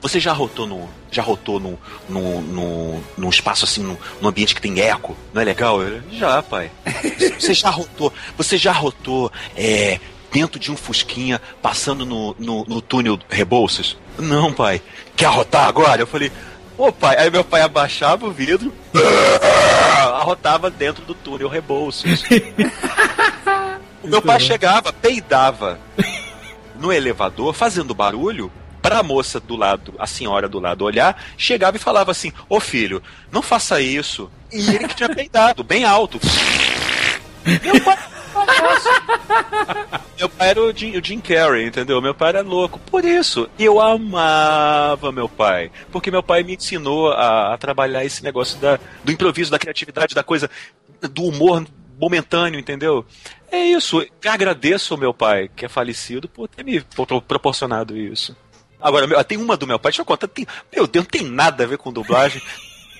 Você já rotou no. Já rotou no, no, no, num espaço assim, num, num ambiente que tem eco? Não é legal? Eu, já, pai. Você já rotou. Você já rotou é, dentro de um Fusquinha, passando no, no, no túnel Rebouças? Não, pai. Quer arrotar agora? Eu falei, ô pai. Aí meu pai abaixava o vidro, arrotava dentro do túnel Rebouças. o meu pai chegava, peidava no elevador, fazendo barulho, pra moça do lado, a senhora do lado olhar, chegava e falava assim: Ô filho, não faça isso. E ele que tinha peidado, bem alto. Meu pai. Meu pai era o Jim, o Jim Carrey, entendeu? Meu pai era louco. Por isso, eu amava meu pai. Porque meu pai me ensinou a, a trabalhar esse negócio da, do improviso, da criatividade, da coisa, do humor momentâneo, entendeu? É isso. Agradeço ao meu pai, que é falecido, por ter me pro- proporcionado isso. Agora, tem uma do meu pai, deixa eu contar. Tem, meu Deus, não tem nada a ver com dublagem.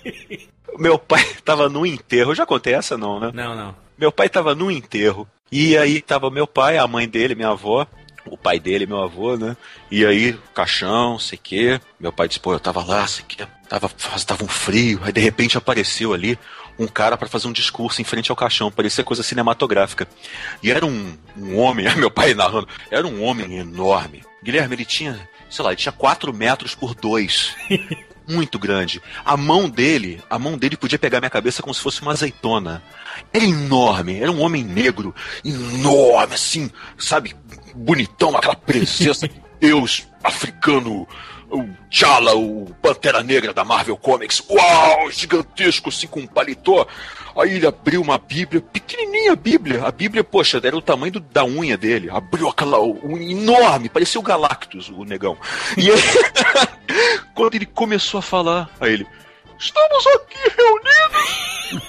meu pai tava no enterro. Eu já contei essa, não, né? Não, não. Meu pai tava no enterro. E aí tava meu pai, a mãe dele, minha avó. O pai dele, meu avô, né? E aí, caixão, sei que. Meu pai disse, pô, eu tava lá, sei que. Tava, tava um frio. Aí de repente apareceu ali um cara para fazer um discurso em frente ao caixão. Parecia coisa cinematográfica. E era um, um homem, meu pai narrando, era um homem enorme. Guilherme, ele tinha, sei lá, ele tinha 4 metros por 2. Muito grande. A mão dele, a mão dele podia pegar minha cabeça como se fosse uma azeitona. Era enorme, era um homem negro, enorme, assim, sabe? Bonitão, aquela presença de Deus africano, o T'Challa, o Pantera Negra da Marvel Comics. Uau, gigantesco, assim, com um paletó. Aí ele abriu uma Bíblia, pequenininha a Bíblia. A Bíblia, poxa, era o tamanho do- da unha dele. Abriu aquela unha enorme, parecia o Galactus, o negão. E aí, quando ele começou a falar, aí ele, estamos aqui reunidos.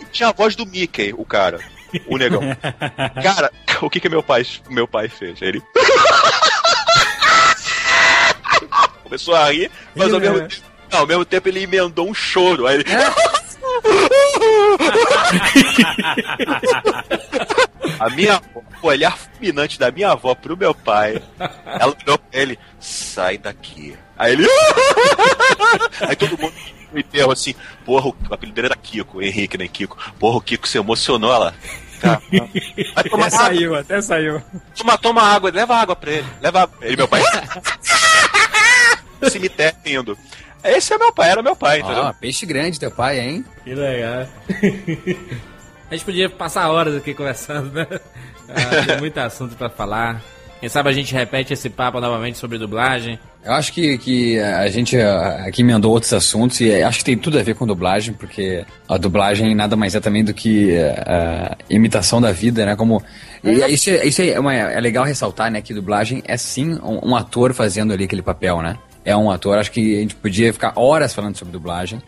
E Tinha a voz do Mickey, o cara, o negão. Cara, o que que meu pai, meu pai fez? Ele começou a rir, mas ao mesmo tempo, não, ao mesmo tempo ele emendou um choro. Aí ele... A minha avó, o olhar fulminante da minha avó pro meu pai, ela olhou pra ele, sai daqui. Aí ele. Aí todo mundo no enterro assim, porra, o apelido era Kiko, Henrique, né, Kiko. Porra, o Kiko se emocionou, ela. Tá. Vai tomar Até água, saiu, até saiu. toma, toma água, leva água pra ele. Leva água. Ele, meu pai. Cemitério indo. Esse é meu pai, era meu pai, entendeu? Ó, peixe grande teu pai, hein? Que legal. A gente podia passar horas aqui conversando, né? Ah, tem muito assunto pra falar. Quem sabe a gente repete esse papo novamente sobre dublagem. Eu acho que, que a gente ah, aqui emendou outros assuntos e acho que tem tudo a ver com dublagem, porque a dublagem nada mais é também do que a imitação da vida, né? Como e isso, é- isso é, uma- é legal ressaltar, né? Que dublagem é sim um, um ator fazendo ali aquele papel, né? É um ator. Acho que a gente podia ficar horas falando sobre dublagem.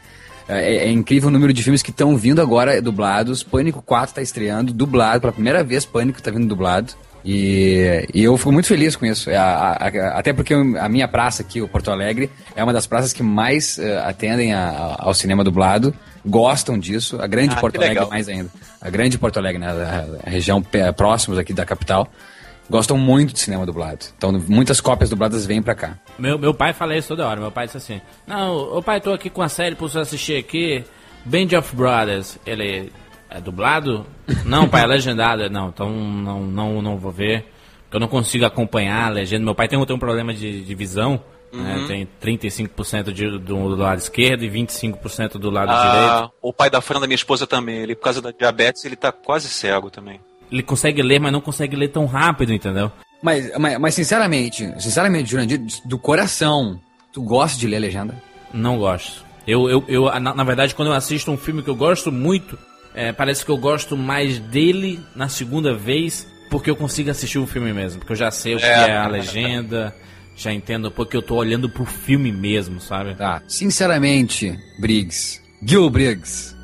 É, é incrível o número de filmes que estão vindo agora dublados. Pânico 4 está estreando, dublado. Pela primeira vez, Pânico está vindo dublado. E, e eu fico muito feliz com isso. É, a- a- até porque a minha praça aqui, o Porto Alegre, é uma das praças que mais eh, atendem a- a- ao cinema dublado. Gostam disso. A grande Ah, Porto Alegre legal. mais ainda. A grande Porto Alegre, né? A, a região próximos aqui da capital. Gostam muito de cinema dublado. Então, muitas cópias dubladas vêm pra cá. Meu, meu pai fala isso toda hora. Meu pai disse assim: Não, ô pai, tô aqui com a série pra você assistir aqui. Band of Brothers. Ele é dublado? Não, pai, é legendado. Não, então não, não, não vou ver. Eu não consigo acompanhar a legenda. Meu pai tem, um- tem um problema de, de visão. né? Tem 35% de, do, do lado esquerdo e 25% do lado direito. Ah, o pai da Fran da minha esposa também. Ele, por causa da diabetes, ele tá quase cego também. Ele consegue ler, mas não consegue ler tão rápido, entendeu? Mas, mas, mas, sinceramente, sinceramente, Jurandir, do coração, tu gosta de ler a legenda? Não gosto. Eu, eu, eu na, na verdade, quando eu assisto um filme que eu gosto muito, é, parece que eu gosto mais dele na segunda vez, porque eu consigo assistir o filme mesmo. Porque eu já sei o que É. é a legenda, já entendo porque eu tô olhando pro filme mesmo, sabe? Tá. Sinceramente, Briggs, Gil Briggs,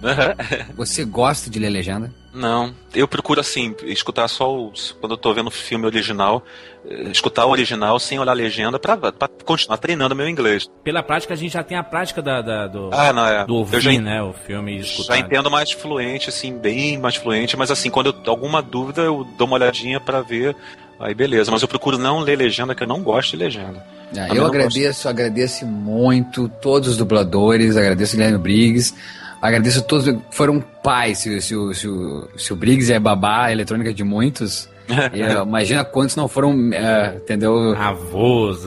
você gosta de ler legenda? Não, eu procuro assim, escutar só os. Quando eu tô vendo o filme original, eh, escutar o original sem olhar a legenda pra, pra continuar treinando meu inglês. Pela prática, a gente já tem a prática da, da- do, Ah, não, é. do ouvir, eu já, né? O filme e escutar. já entendo mais fluente, assim, bem mais fluente, mas assim, quando eu alguma dúvida, eu dou uma olhadinha pra ver. Aí beleza, mas eu procuro não ler legenda, que eu não gosto de legenda. Ah, eu agradeço, agradeço muito todos os dubladores, agradeço o Guilherme Briggs, agradeço a todos que foram pais. Se, se, o- se, se o Briggs é babá eletrônica de muitos, imagina quantos não foram, eh, entendeu? Avós,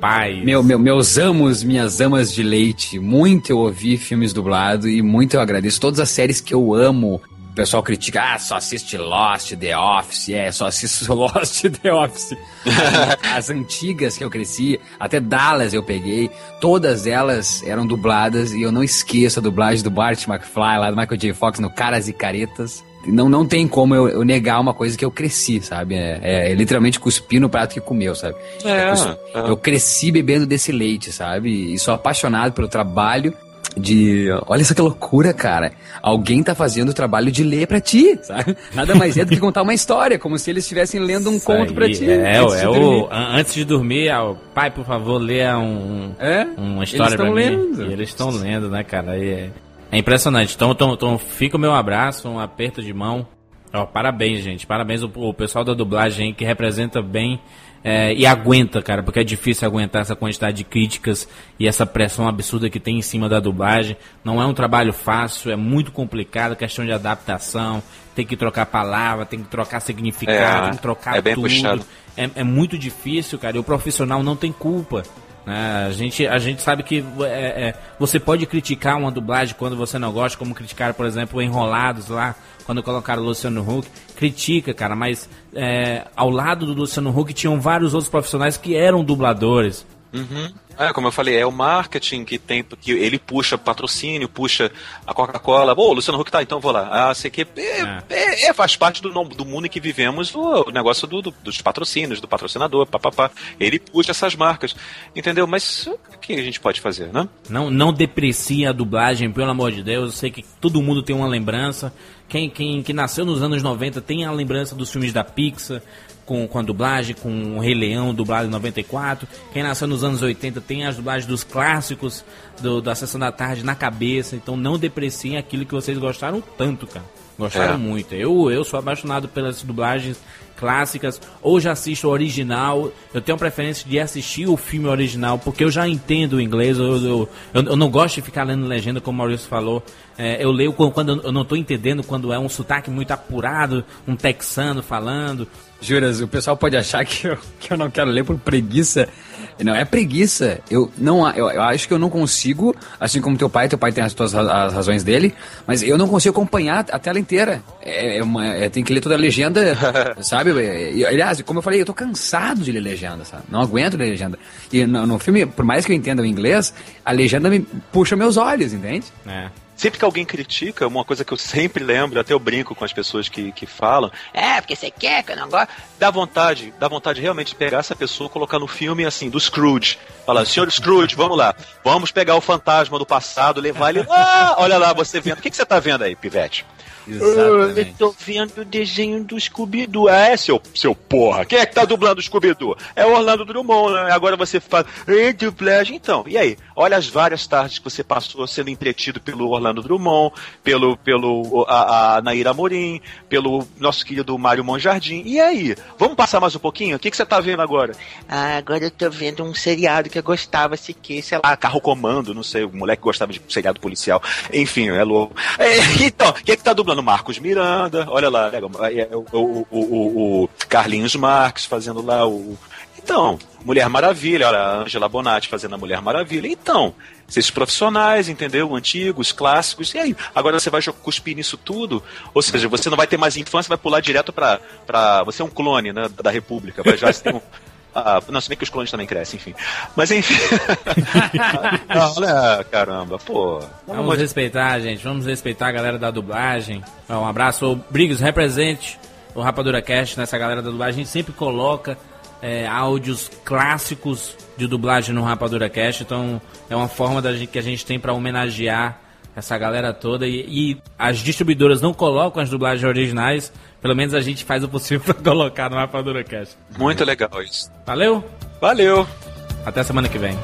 pais. Meu, meu- meus amos, minhas amas de leite. Muito eu ouvi filmes dublados e muito eu agradeço. Todas as séries que eu amo. O pessoal critica, ah, só assiste Lost, The Office. É, só assisto Lost, The Office. As antigas que eu cresci, até Dallas eu peguei. Todas elas eram dubladas e eu não esqueço a dublagem do Bart McFly, lá do Michael J. Fox no Caras e Caretas. Não, não tem como eu, eu negar uma coisa que eu cresci, sabe? É, é literalmente cuspir no prato que comeu, sabe? É, Eu- é. Eu cresci bebendo desse leite, sabe? E sou apaixonado pelo trabalho de. Olha só que loucura, cara. Alguém tá fazendo o trabalho de ler pra ti, sabe? Nada mais é do que contar uma história, como se eles estivessem lendo um Isso conto pra ti. É, antes de é o. dormir. an- Antes de dormir, é o pai, por favor, leia um, É? uma história tão mim. lendo. E eles estão lendo, né, cara? E é, é impressionante. Então, então, então, fica o meu abraço, um aperto de mão. Ó, parabéns, gente. Parabéns o, o pessoal da dublagem que representa bem é, e aguenta, cara, porque é difícil aguentar essa quantidade de críticas e essa pressão absurda que tem em cima da dublagem. Não é um trabalho fácil, é muito complicado, questão de adaptação, tem que trocar palavra, tem que trocar significado, É, tem que trocar é bem tudo. puxado. É, é muito difícil, cara, e o profissional não tem culpa. né? A, gente, a gente sabe que é, é, você pode criticar uma dublagem quando você não gosta, como criticaram, por exemplo, Enrolados lá, quando colocaram o Luciano Huck. Critica, cara, mas é, ao lado do Luciano Huck tinham vários outros profissionais que eram dubladores. Uhum. É, como eu falei, é o marketing que tem, que ele puxa patrocínio, puxa a Coca-Cola. Ô, Luciano Huck tá, então vou lá. Ah, sei que é, é, é, faz parte do, do mundo em que vivemos o, negócio do- do- dos patrocínios, do patrocinador, papapá. Ele puxa essas marcas, entendeu? Mas o que a gente pode fazer, né? Não, não deprecie a dublagem, pelo amor de Deus. Eu sei que todo mundo tem uma lembrança. Quem, quem que nasceu nos anos 90 tem a lembrança dos filmes da Pixar, com, com a dublagem, com o Rei Leão, dublado em 94. Quem nasceu nos anos 80 tem as dublagens dos clássicos do, da Sessão da Tarde na cabeça. Então não depreciem aquilo que vocês gostaram tanto, cara. Gostaram É. muito. Eu, eu sou apaixonado pelas dublagens clássicas, ou já assisto o original. Eu tenho preferência de assistir o filme original, porque eu já entendo o inglês. Eu, eu, eu, eu não gosto de ficar lendo legenda, como o Maurício falou. É, eu leio quando, quando eu não estou entendendo, quando é um sotaque muito apurado, um texano falando. Juras, o pessoal pode achar que eu, que eu não quero ler por preguiça. Não é preguiça. Eu não, eu, eu acho que eu não consigo, assim como teu pai, teu pai tem as suas as razões dele, mas eu não consigo acompanhar a tela inteira. É, é uma, é, tem que ler toda a legenda, sabe? É, e, aliás, como eu falei, eu tô cansado de ler legenda, sabe? Não aguento ler legenda. E no, no filme, por mais que eu entenda o inglês, a legenda me puxa meus olhos, entende? É. Sempre que alguém critica, uma coisa que eu sempre lembro, até eu brinco com as pessoas que, que falam, é, porque você quer que eu não gosto. Dá vontade, dá vontade realmente de pegar essa pessoa e colocar no filme assim, do Scrooge. Falar, senhor Scrooge, vamos lá, vamos pegar o fantasma do passado, levar ele. Ah, olha lá, você vendo. O que, que você tá vendo aí, Pivete? Eu tô vendo o desenho do Scooby-Doo. Ah, é, seu, seu porra. Quem é que tá dublando o Scooby-Doo? É o Orlando Drummond, né? Agora você fala, dublagem. Então, e aí? Olha as várias tardes que você passou sendo entretido pelo Orlando Drummond, pelo, pelo a, a Naira Amorim, pelo nosso querido Mário Monjardim. E aí? Vamos passar mais um pouquinho? O que, que você tá vendo agora? Ah, agora eu tô vendo um seriado que eu gostava, se que, sei lá, Carro Comando, não sei, o moleque gostava de seriado policial. Enfim, é louco. É, então, quem é que tá dublando? Marcos Miranda, olha lá, é, o, o, o- o Carlinhos Marques fazendo lá o. Então, Mulher Maravilha, olha, a Angela Bonatti fazendo a Mulher Maravilha. Então, esses profissionais, entendeu? Antigos, clássicos, e aí? Agora você vai cuspir nisso tudo? Ou seja, você não vai ter mais infância, vai pular direto pra. pra você é um clone né, da República, vai já ter um. Ah, não, se bem que os clones também crescem, enfim. Mas enfim. Ah, olha, caramba, pô. Vamos respeitar, gente. Vamos respeitar a galera da dublagem. Um abraço. O Briggs, represente o Rapadura Cast nessa galera da dublagem. A gente sempre coloca é, áudios clássicos de dublagem no Rapadura Cast. Então é uma forma da gente, que a gente tem para homenagear essa galera toda. E, e as distribuidoras não colocam as dublagens originais. Pelo menos a gente faz o possível para colocar no Rapadura Cast. Muito legal isso. Valeu? Valeu! Até semana que vem.